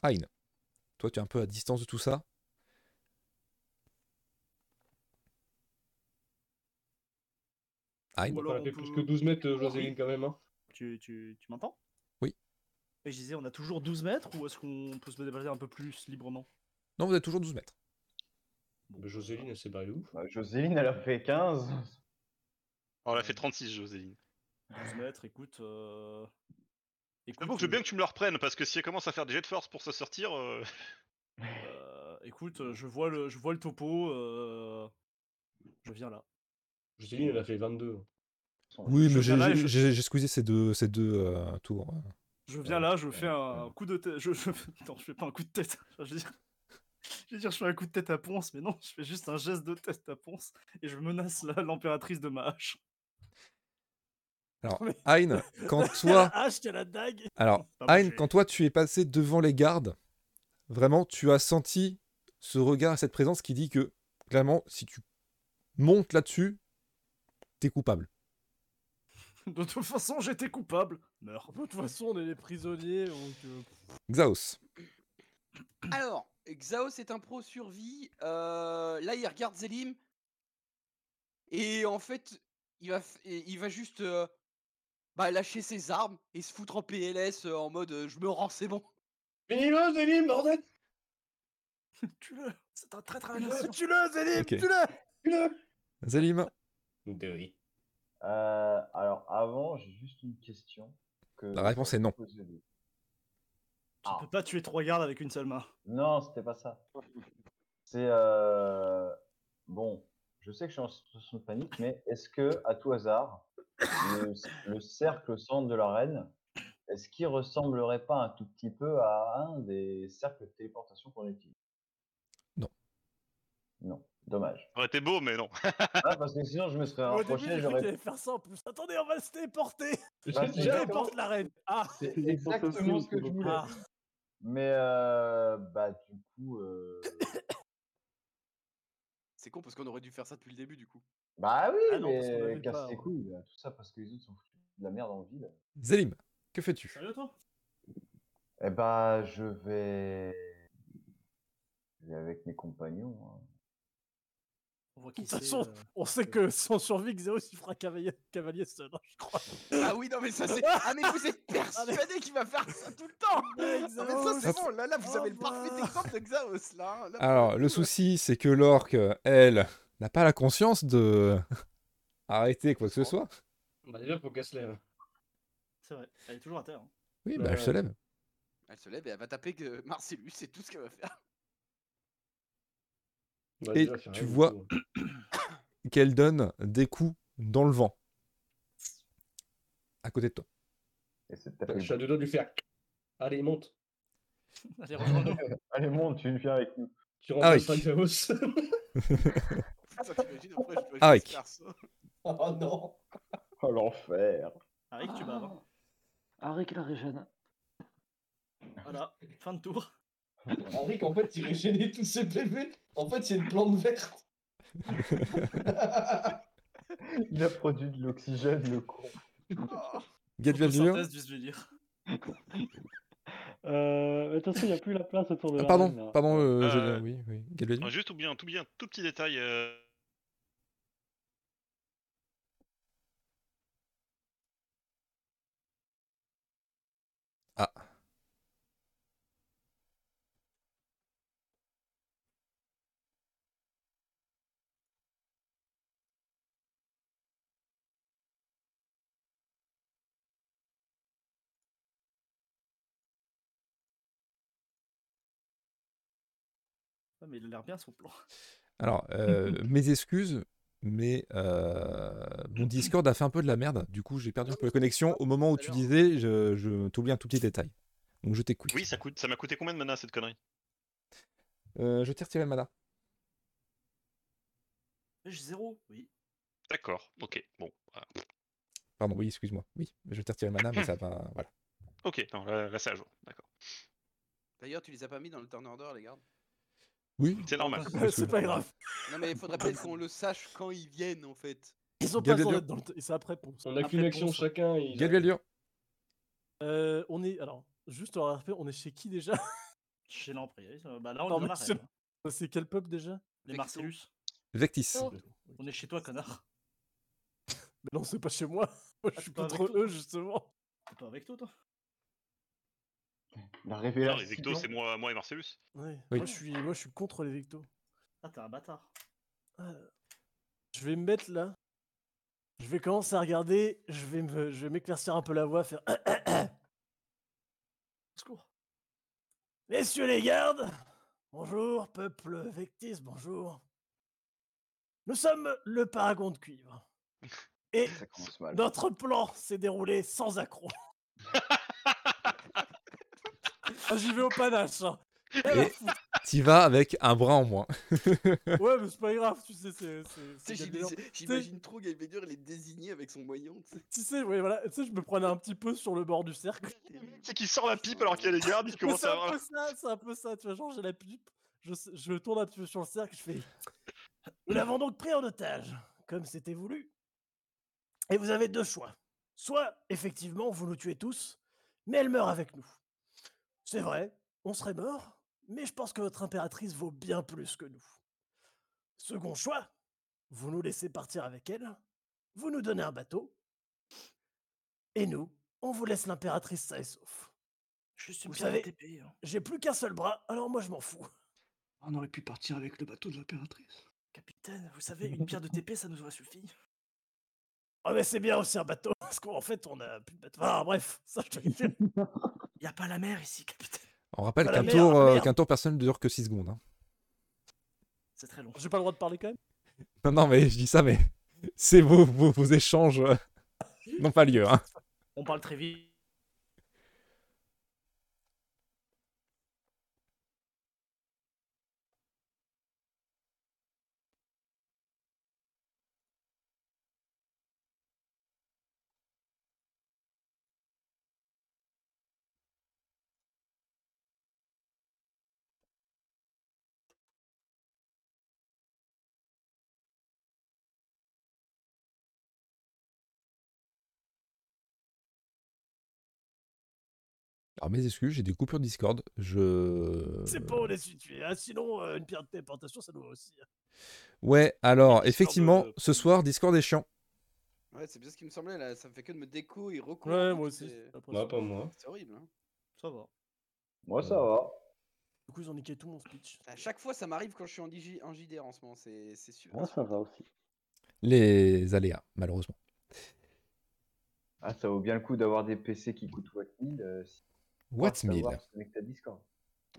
S2: Aïn, toi tu es un peu à distance de tout ça. Aïn,
S5: Ou
S6: On
S5: alors
S6: a
S5: on
S6: fait
S5: peut-
S6: plus que 12 mètres,
S5: Oui.
S6: Joséline, quand même. Hein.
S5: Tu, tu, tu m'entends? Et je disais, on a toujours 12 mètres ou est-ce qu'on peut se déplacer un peu plus librement?
S2: Non, vous êtes toujours 12 mètres.
S6: Bah, Joséline, elle s'est barrée ouf.
S10: Bah, Joséline, elle a fait 15.
S9: On a fait 36, Joséline.
S5: 12 mètres, écoute. Euh... écoute,
S9: je veux bien que tu me le reprennes, parce que si elle commence à faire des jets de force pour se sortir, euh,
S5: euh, écoute, euh, je vois le, je vois le topo. euh, Je viens là.
S6: Joséline, elle a fait 22.
S2: Oui,
S5: Je
S2: mais j'ai
S5: je-
S2: j'ai- j'ai squeezé ces deux, ces deux euh, tours.
S5: Je viens là, je fais un coup de tête. Je, je... Non, je fais pas un coup de tête. Enfin, je, veux dire... je veux dire, je fais un coup de tête à Ponce, mais non, je fais juste un geste de tête à Ponce et je menace l'impératrice de ma hache.
S2: Alors, Aïn, quand
S7: Toi... la hache, la dague.
S2: alors quand toi tu es passé devant les gardes, vraiment, tu as senti ce regard et cette présence qui dit que clairement, si tu montes là-dessus, t'es coupable.
S5: De toute façon, j'étais coupable. Meurs.
S7: De toute façon, on est des prisonniers, donc. euh,
S2: Xaos,
S8: Alors, Xaos est un pro survie. euh, là, il regarde Zélim. Et en fait, il va, il va juste euh, bah, lâcher ses armes et se foutre en PLS euh, en mode euh, je me rends, c'est bon.
S6: Finis-le, Joséline, bordel
S5: Tue-le. C'est un traître à la.
S7: Tue-le, Zélim,
S2: Ok.
S7: tue-le
S6: Finis-le
S2: Zalim,
S6: Oui.
S10: Euh, alors, avant, j'ai juste une question. Que
S2: La réponse est non.
S5: Tu
S10: Ah.
S5: peux pas tuer trois gardes avec une seule main.
S10: Non, c'était pas ça. C'est euh... bon. Je sais que je suis en situation de panique, mais est-ce que, à tout hasard, le, le cercle au centre de l'arène, est-ce qu'il ressemblerait pas un tout petit peu à un des cercles de téléportation qu'on utilise?
S2: Non.
S10: Non, dommage.
S9: ça aurait été beau, mais non.
S10: Ah, parce que sinon, je me serais rapproché, j'aurais.
S7: faire ça en plus. Attendez, on va se téléporter.
S10: Bah,
S7: Je téléporte la reine. Ah,
S10: C'est exactement ce que je voulais.
S7: ah.
S10: Mais euh, bah du coup, euh,
S8: C'est con parce qu'on aurait dû faire ça depuis le début du coup.
S10: bah oui,
S7: Ah non,
S10: mais casse
S7: ouais.
S10: couilles, tout ça parce que les autres sont foutus de la merde en ville.
S2: Zélim, que fais-tu?
S5: Sérieux, toi?
S10: Eh bah je vais, je vais avec mes compagnons. hein.
S5: On voit
S7: De toute façon,
S5: euh,
S7: on sait que sans survie, Xeos il fera cavalier, cavalier seul, hein, je crois.
S8: Ah oui, non, mais ça c'est. Ah, mais vous êtes persuadé qu'il va faire ça tout le temps Non, mais ça c'est bon, là, là vous
S7: Au
S8: avez le parfait exemple de Xaos là.
S2: Alors, le souci, c'est que l'orque, elle, n'a pas la conscience de arrêter quoi que ce soit.
S6: Bah, déjà, faut qu'elle se lève.
S5: C'est vrai, elle est toujours à terre. hein.
S2: Oui,
S6: Ouais,
S2: bah, elle se lève.
S8: Elle se lève et elle va taper que Marcellus, c'est tout ce qu'elle va faire.
S2: Et
S6: déjà,
S2: tu vois-. Qu'elle donne des coups dans le vent. À côté de toi.
S10: Et
S6: Je suis à deux doigts de lui faire. Allez, monte.
S5: Allez,
S10: monte, tu viens avec nous.
S6: Tu
S2: Ah
S8: peux
S2: Ah, oui.
S8: ça.
S6: oh non.
S10: Oh l'enfer.
S5: Arik, tu baves. hein.
S4: Arik la régène.
S5: Voilà, fin de tour.
S6: Henrik, en fait, il régénère tous ses PV. En fait, il y a une plante verte.
S10: Il a produit de l'oxygène, le con.
S2: Get.
S4: Euh, de toute façon, il n'y a plus la place autour de
S2: Ah,
S4: la
S2: pardon,
S4: reine,
S2: pardon, euh,
S9: Euh,
S2: oui,
S9: Juste oublier un tout, bien, tout petit détail.
S5: Mais il a l'air bien son plan.
S2: Alors, euh, mes excuses, mais euh, mon Discord a fait un peu de la merde. Du coup, j'ai perdu un peu la connexion. Au moment où tu disais, je, je t'oublie un tout petit détail. Donc, je t'écoute.
S9: Oui, ça coûte, ça m'a coûté combien de mana cette connerie?
S2: Euh, je t'ai retiré le mana.
S5: J'ai zéro, oui.
S9: D'accord, ok, bon.
S2: Pardon, oui, excuse-moi. Oui, je t'ai retiré le mana, mais ça va. Voilà.
S9: Ok, non, là, là c'est à jour, d'accord.
S8: D'ailleurs, tu les as pas mis dans le turn order, les gardes?
S2: Oui,
S9: C'est normal.
S7: c'est pas grave.
S8: Non, mais il faudrait peut-être qu'on le sache quand ils viennent, en fait.
S7: Ils sont pas
S2: Galgalio.
S7: sans être dans le. c'est après.
S6: On a qu'une action chacun. et ils-
S2: Galvaldur.
S7: Euh, on est. Alors, juste en RP, on est chez qui déjà?
S5: Chez l'Emprise. euh, Bah là, on
S7: Non,
S5: est dans
S7: c'est- quel peuple déjà?
S5: Les. Marcellus.
S2: Vectis.
S3: Oh.
S5: On est chez toi, connard.
S7: Mais non, c'est pas chez moi. Moi, je
S5: Ah,
S7: suis contre eux, justement.
S5: T'es pas avec toi, toi
S10: La
S9: Non,
S10: révélation.
S9: les Vecto, c'est moi, moi et Marcellus.
S7: Ouais.
S2: Oui.
S7: Moi, je suis, moi, je suis contre les Vectos.
S5: Ah, t'es un bâtard.
S7: Ah. Je vais me mettre là. Je vais commencer à regarder. Je vais me, je vais m'éclaircir un peu la voix, faire.
S5: Au secours.
S7: Messieurs les gardes, bonjour, peuple Vectis, bonjour. Nous sommes le paragon de cuivre. Et
S10: Ça commence mal.
S7: notre plan s'est déroulé sans accroc. Ah, J'y vais au panache. hein.
S2: Et-. T'y vas avec un bras en moins.
S7: Ouais, mais c'est pas grave, tu sais, c'est. c'est-
S8: Tu
S7: c'est
S8: sais,
S7: Galvénur.
S8: j'imagine- J'imagine trop Galvédur, il est désigné avec son moyen. tu sais.
S7: Tu sais, ouais, voilà, tu sais, je me prenais un petit peu sur le bord du cercle.
S9: C'est qu'il sort la pipe alors qu'il y a les gardes, il
S7: Mais
S9: commence
S7: C'est
S9: à
S7: un
S9: avoir.
S7: peu ça, c'est un peu ça, tu vois, genre j'ai la pipe, je, s- je tourne un petit peu sur le cercle, je fais... Nous l'avons donc pris en otage, comme c'était voulu. Et vous avez deux choix. Soit, effectivement, vous nous tuez tous, mais elle meurt avec nous. C'est vrai, on serait mort, mais je pense que votre impératrice vaut bien plus que nous. Second choix, vous nous laissez partir avec elle, vous nous donnez un bateau, et nous, on vous laisse l'impératrice saine et sauf.
S5: Juste
S7: Vous
S5: une petite
S7: savez-
S5: TP. hein.
S7: J'ai plus qu'un seul bras, alors moi je m'en fous.
S5: On aurait pu partir avec le bateau de l'impératrice. Capitaine, vous savez, une pierre de TP, ça nous aurait suffi.
S7: Ah mais c'est bien aussi un bateau, parce qu'en fait on a plus de bateau. Ah bref, ça je te le dis.
S5: Y a pas la mer ici, capitaine.
S2: On rappelle
S7: la
S2: qu'un tour, euh, qu'un tour personne ne dure que 6 secondes. hein.
S5: C'est très long.
S7: J'ai pas le droit de parler quand même?
S2: Non, non, mais je dis ça, mais c'est vos, vos, vos échanges euh, n'ont pas lieu. Hein.
S5: On parle très vite.
S2: Alors, mes excuses, j'ai des coupures Discord. Je.
S7: C'est pas on est situé. Ah, sinon, euh, une pierre de téléportation, ça nous va aussi. hein.
S2: Ouais, alors, effectivement,
S9: euh,
S2: ce soir, Discord est chiant.
S8: Ouais, c'est bien ce qui me semblait là, ça me fait que de me déco et.
S7: Ouais, moi aussi.
S6: Bah, pas moi.
S8: c'est horrible. Hein.
S5: Ça va.
S10: Moi, ça va.
S7: Du coup, ils ont niqué tout mon speech.
S8: À chaque fois, ça m'arrive quand je suis en, DJ, en JDR en ce moment, c'est c'est super.
S4: Moi, ça va aussi.
S2: Les aléas, malheureusement.
S10: Ah, ça vaut bien le coup d'avoir des PC qui coûtent Watt 1000. euh, si
S2: What's
S10: savoir
S2: 1000
S10: se connecter à Discord.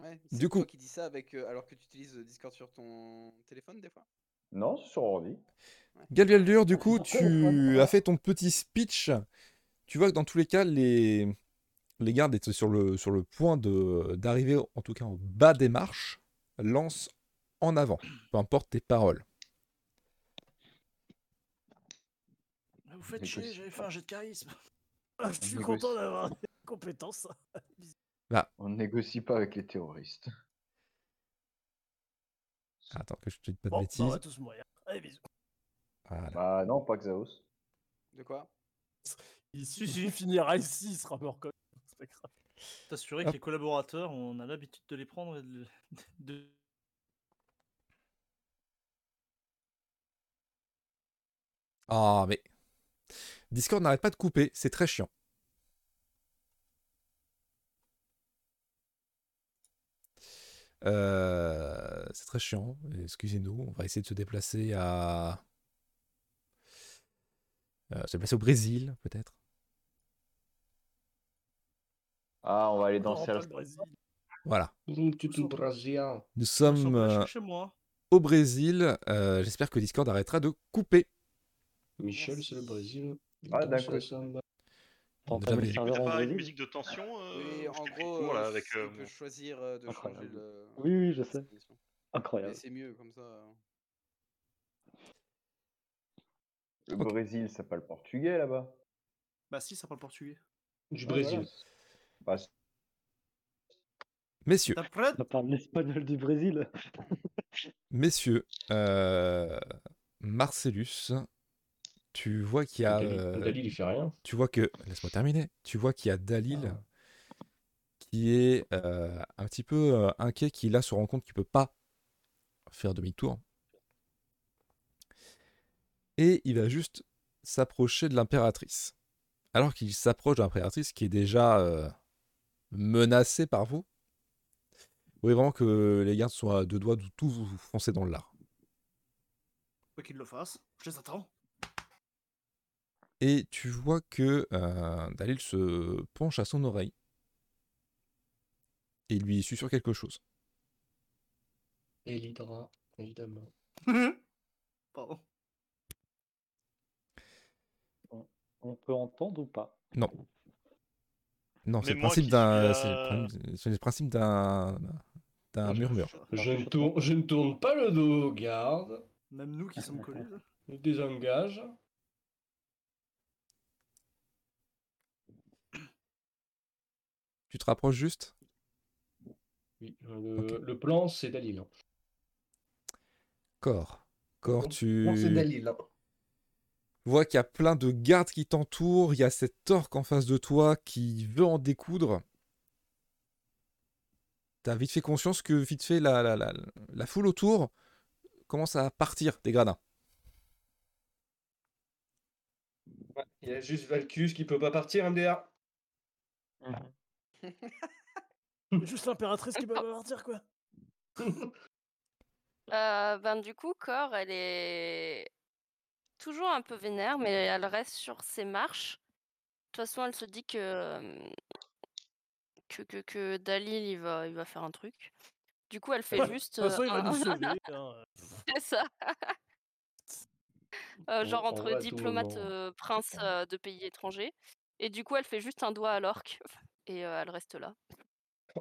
S8: Ouais,
S2: Du
S8: c'est
S2: coup-
S8: toi qui dis ça avec, euh, alors que tu utilises euh, Discord sur ton téléphone des fois
S10: Non, c'est sur ordi.
S2: Galgaldur, du coup, tu as fait ton petit speech. Tu vois que dans tous les cas, les, les gardes étaient sur le, sur le point de- d'arriver, en tout cas au bas des marches. Lance en avant, peu importe tes paroles.
S5: Vous faites chier, j'avais fait un jet de charisme.
S7: Ah, je suis content d'avoir des compétences.
S10: On négocie pas avec les terroristes.
S2: Attends que je te dise pas de
S7: Bon, bah,
S2: bêtises.
S7: on va tous mourir. Allez, bisous.
S2: Voilà.
S10: Bah non, pas Xaos.
S8: De quoi?
S7: Il, il finira ici, il sera mort comme. C'est pas grave.
S5: T'assurer que les collaborateurs, on a l'habitude de les prendre et de... de-
S2: Ah, mais. Discord n'arrête pas de couper, c'est très chiant. Euh, c'est très chiant, excusez-nous. On va essayer de se déplacer à. euh, se déplacer au Brésil, peut-être.
S10: Ah, on va aller danser à
S7: Brésil.
S2: Voilà. Nous sommes euh, au Brésil. Euh, J'espère que Discord arrêtera de couper.
S6: Michel, c'est le Brésil.
S10: Ah, d'accord.
S6: Le
S9: Du
S4: serveur
S9: pas une
S4: Brésil
S9: musique de tension euh,
S8: Oui,
S9: je
S8: en gros,
S9: comment, là, avec,
S8: tu peux
S9: mon-
S8: choisir de changer
S4: Incroyable.
S8: le.
S4: Oui, oui, je sais. Incroyable.
S8: C'est mieux comme ça.
S10: Le Brésil, c'est pas le portugais là-bas.
S5: Bah si, ça parle portugais.
S6: Du Brésil.
S10: voilà. Bah, c'est-
S2: Messieurs,
S5: T'as prêt?
S4: Ça parle l'espagnol du Brésil.
S2: messieurs, euh, Marcellus, tu vois qu'il y a.
S6: Dalil,
S2: euh,
S6: Dalil, il fait rien.
S2: tu vois que. Laisse-moi terminer. Tu vois qu'il y a Dalil
S6: Ah.
S2: qui est euh, un petit peu euh, inquiet, qui là se rend compte qu'il peut pas faire demi-tour. Et il va juste s'approcher de l'impératrice. Alors qu'il s'approche de l'impératrice qui est déjà euh, menacée par vous. Vous voyez vraiment que les gardes sont à deux doigts de tout vous foncer dans le lard.
S5: Faut qu'ils le fassent. Je les attends.
S2: Et tu vois que euh, Dalil se penche à son oreille. Et il lui susurre quelque chose.
S6: Et l'hydra, évidemment.
S5: Pardon.
S4: On peut entendre ou pas?
S2: Non,
S9: Mais
S2: c'est le principe d'un, c'est le principe- d'un, d'un murmure.
S6: Je ne, tourne, je ne tourne pas le dos aux gardes.
S5: Même nous qui sommes collés.
S6: Je désengage.
S2: Tu te rapproches juste?
S6: Oui, le,
S2: Ok.
S6: le plan, c'est Dalil.
S2: Corps. Corps,
S6: Le
S2: tu
S6: plan, c'est Dalil.
S2: vois qu'il y a plein de gardes qui t'entourent. Il y a cet orque en face de toi qui veut en découdre. T'as vite fait conscience que vite fait la, la, la, la foule autour commence à partir des gradins.
S6: Ouais, Il y a juste Valkus qui peut pas partir, MDR.
S7: Juste l'impératrice qui peut pas partir, quoi.
S3: Euh, ben, du coup, Cor, elle est toujours un peu vénère, mais elle reste sur ses marches. De toute façon, elle se dit que, euh, que, que, que Dalil, il va, il va faire un truc. Du coup, elle fait juste.
S7: De toute façon,
S3: euh,
S7: il va
S3: un-
S7: nous sauver. hein.
S3: C'est ça. Euh, genre
S6: On- on
S3: entre
S6: va à tout
S3: diplomate,
S6: moment.
S3: euh, prince euh, de pays étrangers. Et du coup, elle fait juste un doigt à l'orque. Et euh, elle reste là.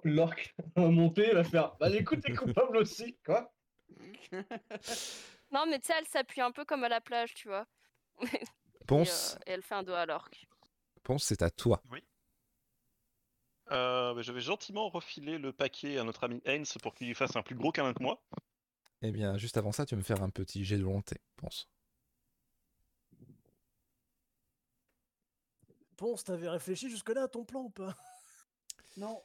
S6: L'orque va monter, elle va faire. Bah écoute, t'es coupable aussi, quoi.
S3: Non, mais tu sais, elle s'appuie un peu comme à la plage, tu vois. Et,
S2: Ponce,
S3: euh, et elle fait un doigt à l'orque.
S2: Ponce, c'est à toi.
S9: Euh, bah, je vais gentiment refiler le paquet à notre ami Heinz pour qu'il lui fasse un plus gros câlin que moi.
S2: Eh bien, juste avant ça, tu vas me faire un petit jet de volonté, Ponce.
S7: Ponce, t'avais réfléchi jusque-là à ton plan ou pas?
S5: Non.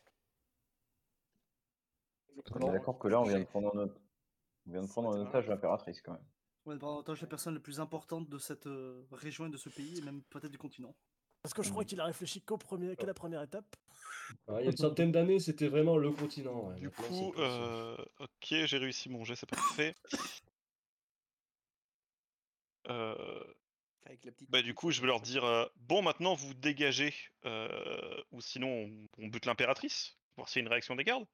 S10: on est d'accord que là, on vient de prendre en, otage- on vient de prendre en otage l'impératrice quand même.
S5: On va prendre en otage la personne la plus importante de cette euh, région et de ce pays, et même peut-être du continent.
S7: Parce que je crois qu'il a réfléchi qu'au premier, qu'à la première étape.
S6: Ouais, il y a une centaine d'années, c'était vraiment le continent. ouais.
S9: Du
S6: Maintenant,
S9: coup,
S6: ça.
S9: euh, ok, j'ai réussi mon jet, c'est parfait. Euh,
S8: Avec la petite.
S9: bah du coup, je vais leur dire euh, bon, maintenant vous dégagez, euh, ou sinon on, on bute l'impératrice. Voir s'il y a une réaction des gardes.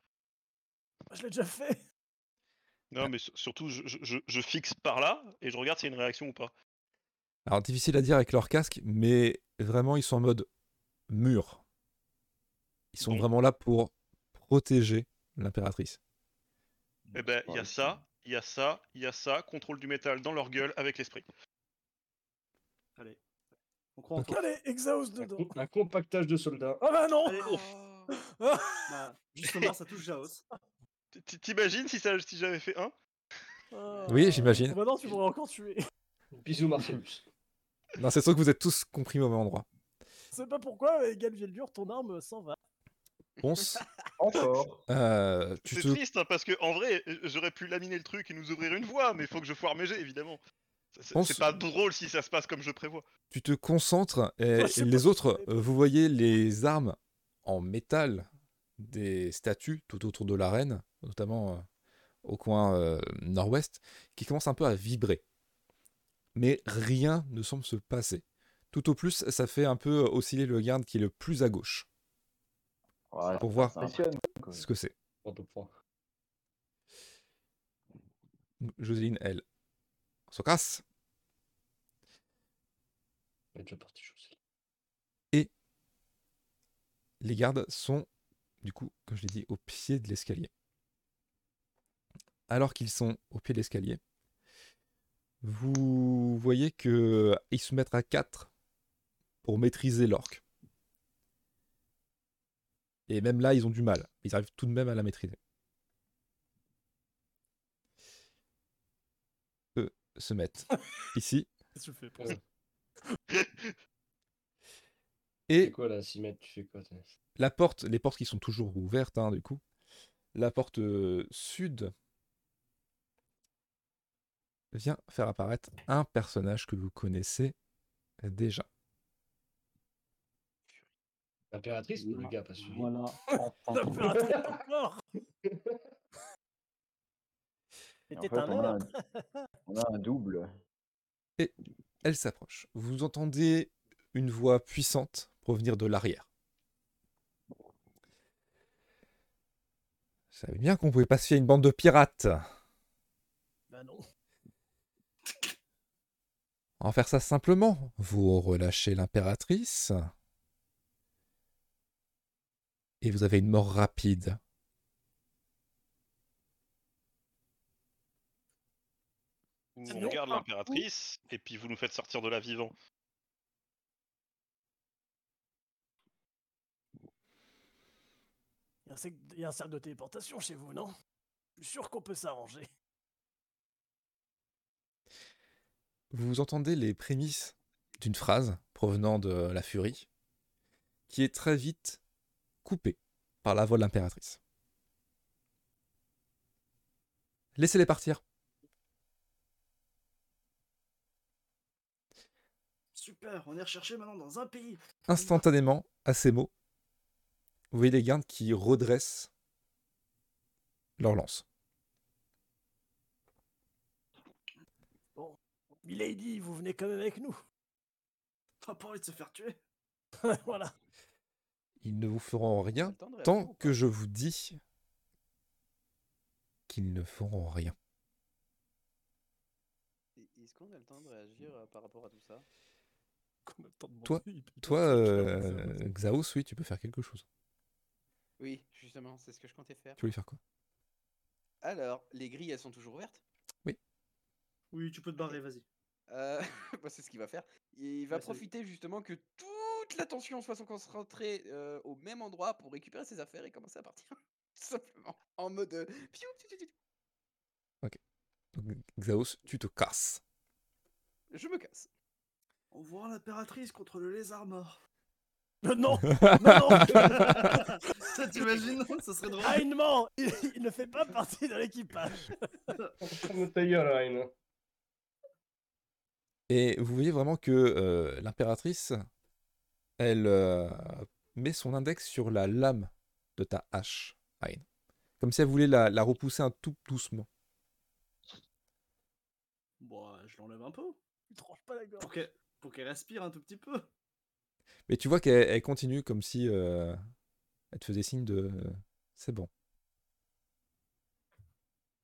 S7: Je l'ai déjà fait.
S9: Non, mais su- surtout, je, je- je- je fixe par là et je regarde s'il y a une réaction ou pas.
S2: Alors, difficile à dire avec leur casque, mais vraiment, ils sont en mode mur. Ils sont
S9: Bon.
S2: vraiment là pour protéger l'impératrice.
S9: Eh ben, il y a ça, il y a ça, il y a ça, contrôle du métal dans leur gueule avec l'esprit.
S5: Allez. On croit en toi.
S7: Allez, exhaust
S6: Un,
S7: dedans.
S6: com- un compactage de soldats.
S7: Ah bah non
S5: Allez.
S8: Oh.
S5: Bah, justement, ça touche Jaos.
S9: T- T'imagines si, ça- si j'avais fait un?
S7: Ah.
S2: Oui, j'imagine.
S7: Bah non, tu pourrais encore tuer.
S6: Bisous, Marcellus.
S2: Non, c'est sûr que vous êtes tous compris au même endroit.
S7: Je sais pas pourquoi, mais Galvieldur, ton arme s'en va.
S2: Ponce,
S10: Encore.
S2: euh, tu
S9: C'est
S2: te
S9: triste hein, parce que en vrai, euh, j'aurais pu laminer le truc et nous ouvrir une voie, mais il faut que je foire mes jets évidemment. C'est pas drôle si ça se passe comme je prévois.
S2: tu te concentres et
S7: Ouais,
S2: les
S7: pas-
S2: autres, euh, vous voyez les armes en métal des statues tout autour de l'arène, notamment euh, au coin euh, nord-ouest, qui commencent un peu à vibrer. Mais rien ne semble se passer. Tout au plus, ça fait un peu osciller le garde qui est le plus à gauche,
S10: Ouais,
S2: pour voir ce que c'est. Joséline, elle, se casse.
S6: Sais.
S2: Les gardes sont, du coup, comme je l'ai dit, au pied de l'escalier. Alors qu'ils sont au pied de l'escalier, vous voyez que ils se mettent à 4 pour maîtriser l'orque. Et même là, ils ont du mal. Ils arrivent tout de même à la maîtriser. Eux se mettent ici.
S5: Tu fais pour ça
S2: Et
S6: C'est quoi là, 6 mètres Tu fais quoi
S2: la porte, les portes qui sont toujours ouvertes, hein, du coup. La porte euh, sud vient faire apparaître un personnage que vous connaissez déjà.
S6: L'impératrice ou le gars pas suivi
S4: Voilà.
S7: Ça
S4: Enfin,
S7: peut rater encore
S10: Et en
S7: C'était
S10: fait,
S7: un
S10: on a, un, on a un double.
S2: Elle s'approche. Vous entendez une voix puissante provenir de l'arrière. Je savais bien qu'on pouvait pas se fier à une bande de pirates.
S7: Bah non.
S2: On va faire ça simplement. Vous relâchez l'impératrice. Et vous avez une mort rapide.
S9: Ou
S7: C'est
S9: on
S7: non.
S9: garde l'impératrice et puis vous nous faites sortir de là vivant.
S7: Il y, a un cercle- il y a un cercle de téléportation chez vous, non? Je suis sûr qu'on peut s'arranger.
S2: Vous entendez les prémices d'une phrase provenant de la furie, qui est très vite coupée par la voix de l'impératrice. Laissez-les partir.
S5: Super, on est recherché maintenant dans un pays.
S2: Instantanément, à ces mots, vous voyez les gardes qui redressent leur lance.
S7: Milady, vous venez quand même avec nous.
S5: T'as pas envie de se faire tuer
S7: voilà.
S2: Ils ne vous feront rien tant que je vous dis qu'ils ne feront rien.
S8: Est-ce qu'on a le temps de réagir euh, par rapport à tout ça?
S7: Qu'on a le temps de
S2: Toi-
S7: monter, il peut
S2: Toi, euh. Xaos, oui, tu peux faire quelque chose.
S8: Oui, justement, c'est ce que je comptais faire.
S2: Tu voulais faire quoi?
S8: Alors, les grilles, elles sont toujours ouvertes?
S5: Oui, tu peux te barrer, vas-y.
S8: Euh, bah, c'est ce qu'il va faire. Il va
S5: Ouais,
S8: profiter justement que toute l'attention soit concentrée euh, au même endroit pour récupérer ses affaires et commencer à partir. Tout simplement. En mode. euh, piou, piou, piou, piou.
S2: Donc, Xaos, tu te casses.
S8: Je me casse.
S5: On voit l'impératrice contre le lézard mort.
S7: Euh, non Non, non
S5: Ça t'imagines Ça serait drôle.
S7: Hein ment il, il ne fait pas partie de l'équipage.
S2: Et vous voyez vraiment que euh, l'impératrice, elle euh, met son index sur la lame de ta hache, Ayn. Comme si elle voulait la, la repousser un tout doucement.
S5: Bon, je l'enlève un peu.
S7: Il tranche pas la gorge.
S5: Pour qu'elle pour qu'elle respire un tout petit peu.
S2: Mais tu vois qu'elle elle continue comme si euh, elle te faisait signe de c'est bon.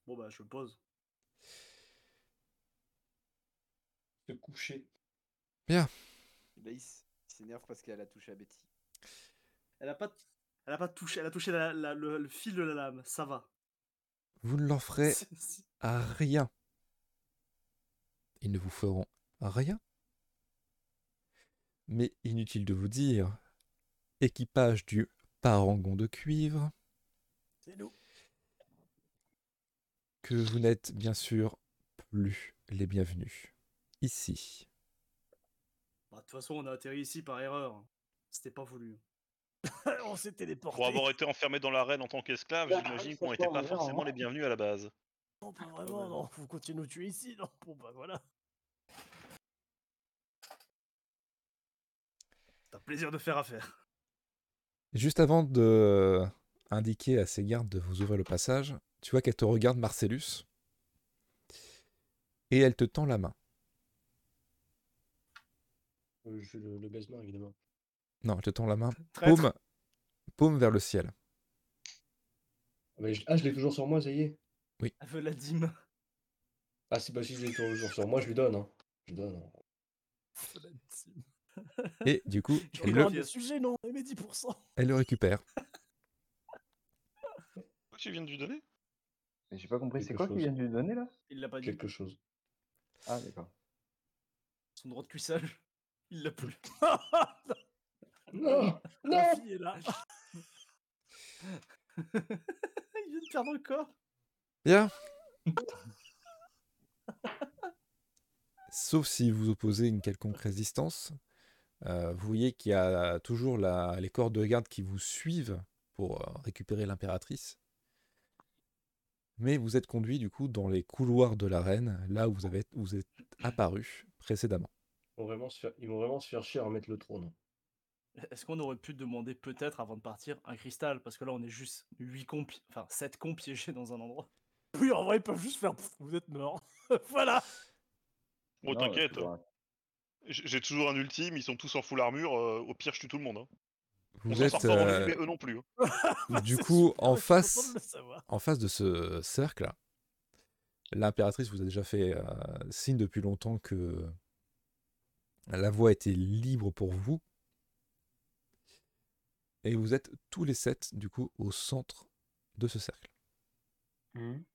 S5: Bon, bah, je pose.
S6: Se coucher.
S8: Il s- il s'énerve parce qu'elle a touché à Betty.
S5: Elle a pas, elle a pas touché, elle a touché la- la- le, le fil de la lame. Ça va.
S2: Vous ne leur ferez à rien. Ils ne vous feront rien. Mais inutile de vous dire, équipage du parangon de cuivre,
S7: C'est nous.
S2: que vous n'êtes bien sûr plus les bienvenus ici.
S5: Bah, De toute façon, on a atterri ici par erreur. C'était pas voulu.
S7: On s'est téléporté.
S9: Pour avoir été enfermé dans l'arène en tant qu'esclave,
S10: Bah,
S9: j'imagine qu'on n'était pas forcément
S10: hein.
S9: les bienvenus à la base.
S7: Non, pas vraiment, non. Vous continuez de nous tuer ici, non Bon, bah voilà.
S5: Un plaisir de faire affaire.
S2: Juste avant de indiquer à ses gardes de vous ouvrir le passage, tu vois qu'elle te regarde, Marcellus, et elle te tend la main.
S6: Euh, Je le, le baise-main, évidemment.
S2: Non, elle te tend la main,
S5: Traître.
S2: paume, paume vers le ciel.
S6: Ah, mais je- ah, je l'ai toujours sur moi, ça y est.
S5: Elle veut la dîme.
S6: Ah, c'est pas si je l'ai toujours sur moi, je lui donne. Hein. Je lui donne. hein.
S2: Et du coup, elle le,
S7: le sujet, non Mais 10%.
S2: elle le récupère.
S9: Quoi tu viens de lui donner?
S10: Mais J'ai pas compris, c'est quoi qui
S6: chose.
S10: vient de lui donner là?
S5: Il l'a pas dit.
S6: Quelque chose.
S10: Ah, d'accord.
S5: Son droit de cuissage. Il l'a plus.
S6: Non
S7: La fille est là.
S5: Il vient de perdre le corps.
S2: Bien. Sauf si vous opposez une quelconque résistance. Euh, vous voyez qu'il y a toujours la- les corps de garde qui vous suivent pour euh, récupérer l'impératrice. Mais vous êtes conduit du coup dans les couloirs de l'arène, là où vous, avez, vous êtes apparu précédemment.
S6: Ils vont vraiment se faire, ils vont vraiment se faire chier à remettre le trône.
S5: Est-ce qu'on aurait pu demander peut-être avant de partir un cristal? Parce que là on est juste 8 cons, enfin 7 cons piégés dans un endroit.
S7: Oui, en vrai, ils peuvent juste faire. Vous êtes morts. voilà.
S9: Oh, t'inquiète. J'ai toujours un ultime, ils sont tous en full armure. euh, au pire, je tue tout le monde. hein. On
S2: Vous
S9: s'en
S2: êtes
S9: sort pas
S2: euh,
S9: mais eux non plus. hein.
S2: du coup
S7: super,
S2: en face, en face de ce cercle. L'impératrice vous a déjà fait euh, signe depuis longtemps que la voie était libre pour vous. Et vous êtes tous les sept, du coup, au centre de ce cercle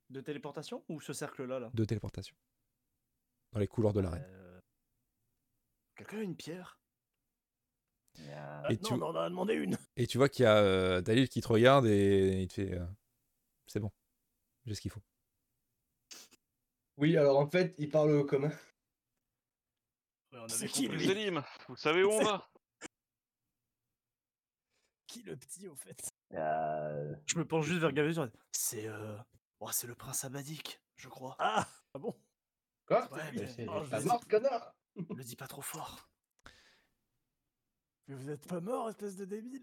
S5: De téléportation ou ce cercle-là là?
S2: De téléportation. Dans les couloirs de l'arène.
S5: Euh, Quelqu'un a une pierre?
S7: Ah,
S2: Et
S7: non,
S2: tu-
S7: on en a demandé une.
S2: Et tu vois qu'il y a euh, Dalil qui te regarde et il te fait euh, C'est bon, j'ai ce qu'il faut.
S6: Oui, alors en fait, il parle au commun.
S5: Ouais, on
S7: C'est
S5: avait
S7: qui, lui?
S9: Zélim, vous savez où on va?
S7: Qui le petit, au fait?
S10: Euh,
S5: Je me penche juste vers dis, C'est euh... oh, c'est le prince Abadik, je crois.
S7: Ah, ah bon?
S6: Quoi?
S5: Ouais,
S6: Mais
S7: oh, je
S6: la
S7: sais
S6: mort, connard
S5: Le dis pas trop fort.
S7: Mais vous êtes pas mort, espèce de débile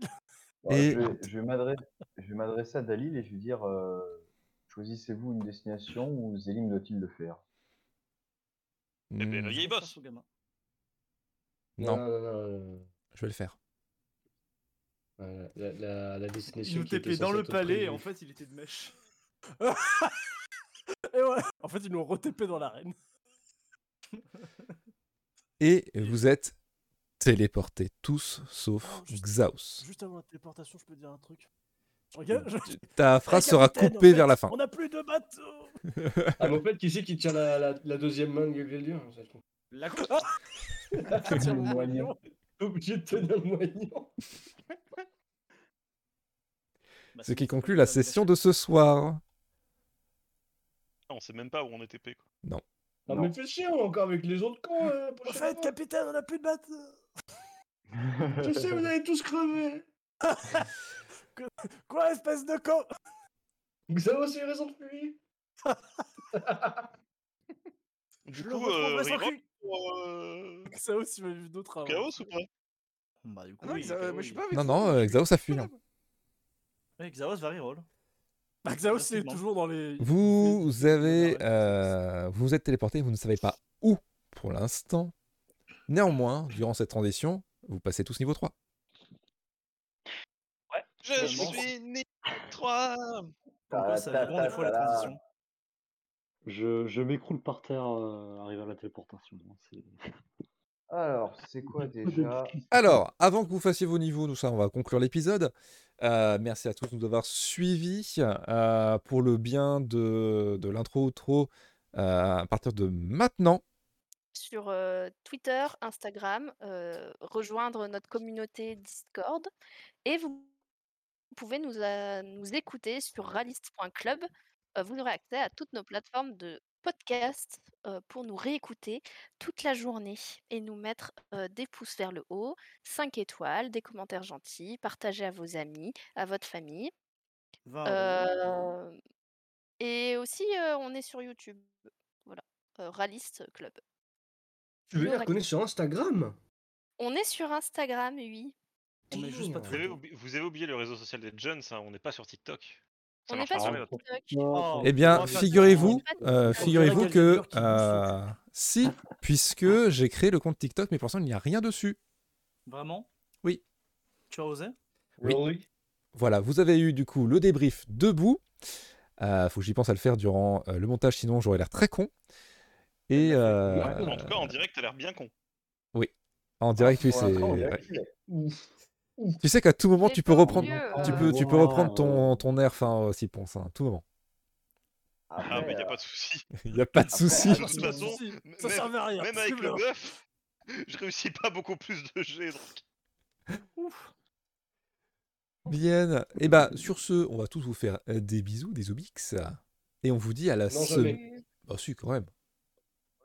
S10: bah,
S2: Et-
S10: Je vais, je vais m'adresser- je vais m'adresser à Dalil et je vais dire euh, choisissez-vous une destination ou Zélim doit-il le faire?
S9: Eh ben, le vieil boss.
S5: gamin.
S2: Non,
S6: non, non, non,
S2: je vais le faire.
S6: non. La, la, la
S5: Il
S6: destination
S5: nous
S6: qui était
S5: TP dans le palais et en fait il était de mèche.
S7: Et ouais, en fait, ils nous ont retépé dans l'arène.
S2: Et vous êtes téléportés tous sauf
S7: Oh, juste-
S2: Xaos.
S7: Juste avant la téléportation, je peux dire un truc. Regarde, je...
S2: Ta phrase sera
S7: capitaine, en
S2: coupée
S7: fait,
S2: vers la fin.
S7: On n'a plus de bateau
S6: Ah, mais en fait, qui c'est qui tient la, la, la deuxième main de comprends.
S5: La
S10: moignon.
S7: moignon.
S6: Obligé de tenir le moignon.
S5: Bah,
S2: Ce qui conclut la session de ce soir.
S9: On sait même pas où on est TP. Quoi.
S6: Ah,
S10: Non.
S6: mais fais chier encore avec les autres cons. euh, prochaine
S7: fait,
S6: fois.
S7: capitaine, on n'a plus de bateau
S6: Je sais, vous allez tous crever.
S7: Quoi, espèce de con?
S6: Vous avez aussi raison de fuir.
S9: Du
S7: Je
S9: coup,
S7: le
S9: euh,
S7: cul
S9: pour, euh,
S7: Ça aussi, m'a vu d'autres avant.
S9: Chaos ou pas?
S5: Bah, du coup,
S8: Ah non,
S5: oui,
S8: Xa-
S5: Chaos,
S8: moi, je suis pas avec
S2: Non, non, euh,
S8: je suis-
S2: Xaos a fui. hein.
S5: Ouais, Xaos va reroll.
S7: Bah, Xaos, c'est
S5: Effectivement.
S7: toujours dans les...
S2: Vous avez, euh, vous vous êtes téléporté, vous ne savez pas où pour l'instant. Néanmoins, durant cette transition, vous passez tous niveau 3.
S9: Je
S5: Finalement,
S9: suis né 3
S5: Comme quoi, ça dépend des fois la transition.
S4: Je, je m'écroule par terre, euh, arrivé à la téléportation. hein,
S10: Alors, c'est quoi déjà.
S2: Alors, avant que vous fassiez vos niveaux, tout ça, on va conclure l'épisode. Euh, merci à tous de nous avoir suivis. Euh, pour le bien de, de l'intro-outro, euh, à partir de maintenant,
S3: sur euh, Twitter, Instagram, rejoindre notre communauté Discord et vous pouvez nous, écouter sur ralist.club. Vous aurez accès à toutes nos plateformes de podcast euh, pour nous réécouter toute la journée et nous mettre euh, des pouces vers le haut, 5 étoiles, des commentaires gentils, partager à vos amis, à votre famille. Euh, et aussi, euh, on est sur YouTube. Voilà. Euh, Ralist Club.
S6: Tu veux dire qu'on est sur Instagram?
S3: On est sur Instagram, oui.
S5: On juste pas
S9: Vous avez, oublié, vous avez oublié le réseau social des jeunes, ça, on n'est pas sur TikTok. Ça
S3: On n'est pas sur TikTok.
S5: Oh,
S2: Eh bien, figurez-vous, euh, figurez-vous que euh, si, puisque j'ai créé le compte TikTok, mais pour l'instant il n'y a rien dessus.
S5: Vraiment?
S2: Oui.
S5: Tu as osé?
S2: Oui.
S6: Really
S2: Voilà, vous avez eu du coup le débrief debout. Euh, faut que j'y pense à le faire durant euh, le montage, sinon j'aurais l'air très con. Et euh,
S9: En tout cas, en direct, t'as l'air bien con.
S2: en direct, oui,
S10: Pour
S2: c'est.
S6: Ouf.
S2: Tu sais qu'à tout moment, tu peux reprendre,
S3: mieux,
S2: tu
S3: euh,
S2: peux, tu peux reprendre ton, ton air fin aussi, Ponce, hein, à tout moment.
S9: Ah,
S10: Après,
S9: mais y a
S10: euh,
S9: pas de souci.
S2: Il n'y a pas de souci.
S9: De
S5: Ah,
S9: toute façon,
S7: Ça
S9: même-
S7: servait à rien.
S9: Même avec le
S7: bon.
S9: buff, je réussis pas beaucoup plus de G. Donc...
S2: Bien. Et bah, sur ce, on va tous vous faire euh, des bisous, des obix. Et on vous dit à la semaine. Bah, si, quand même.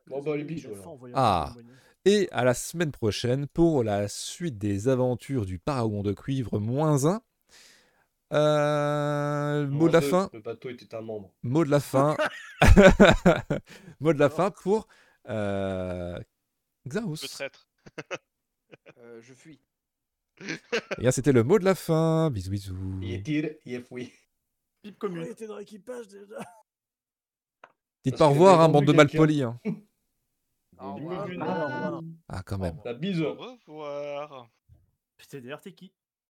S6: Bon, bah, les
S7: Il
S6: bisous,
S7: a
S2: Ah. Et à la semaine prochaine pour la suite des aventures du Paragon de cuivre moins 1. Euh, mot de la
S6: deux,
S2: fin.
S6: Le bateau était un membre.
S2: Mot de la fin. mot de la fin pour euh, Xaos.
S9: Le traître.
S8: Euh, je fuis.
S2: Et bien, c'était le mot de la fin. Bisous, bisous.
S6: Il est tir, il est fouillé.
S5: Pipe commune.
S7: était dans l'équipage déjà.
S2: Dites
S6: Parce
S2: pas au revoir, hein, bande de malpolis. hein.
S8: Au
S10: du
S8: revoir.
S10: commune.
S7: Ah, voilà.
S2: Ah, quand même.
S6: La bise.
S9: Au revoir.
S5: PTDR, t'es qui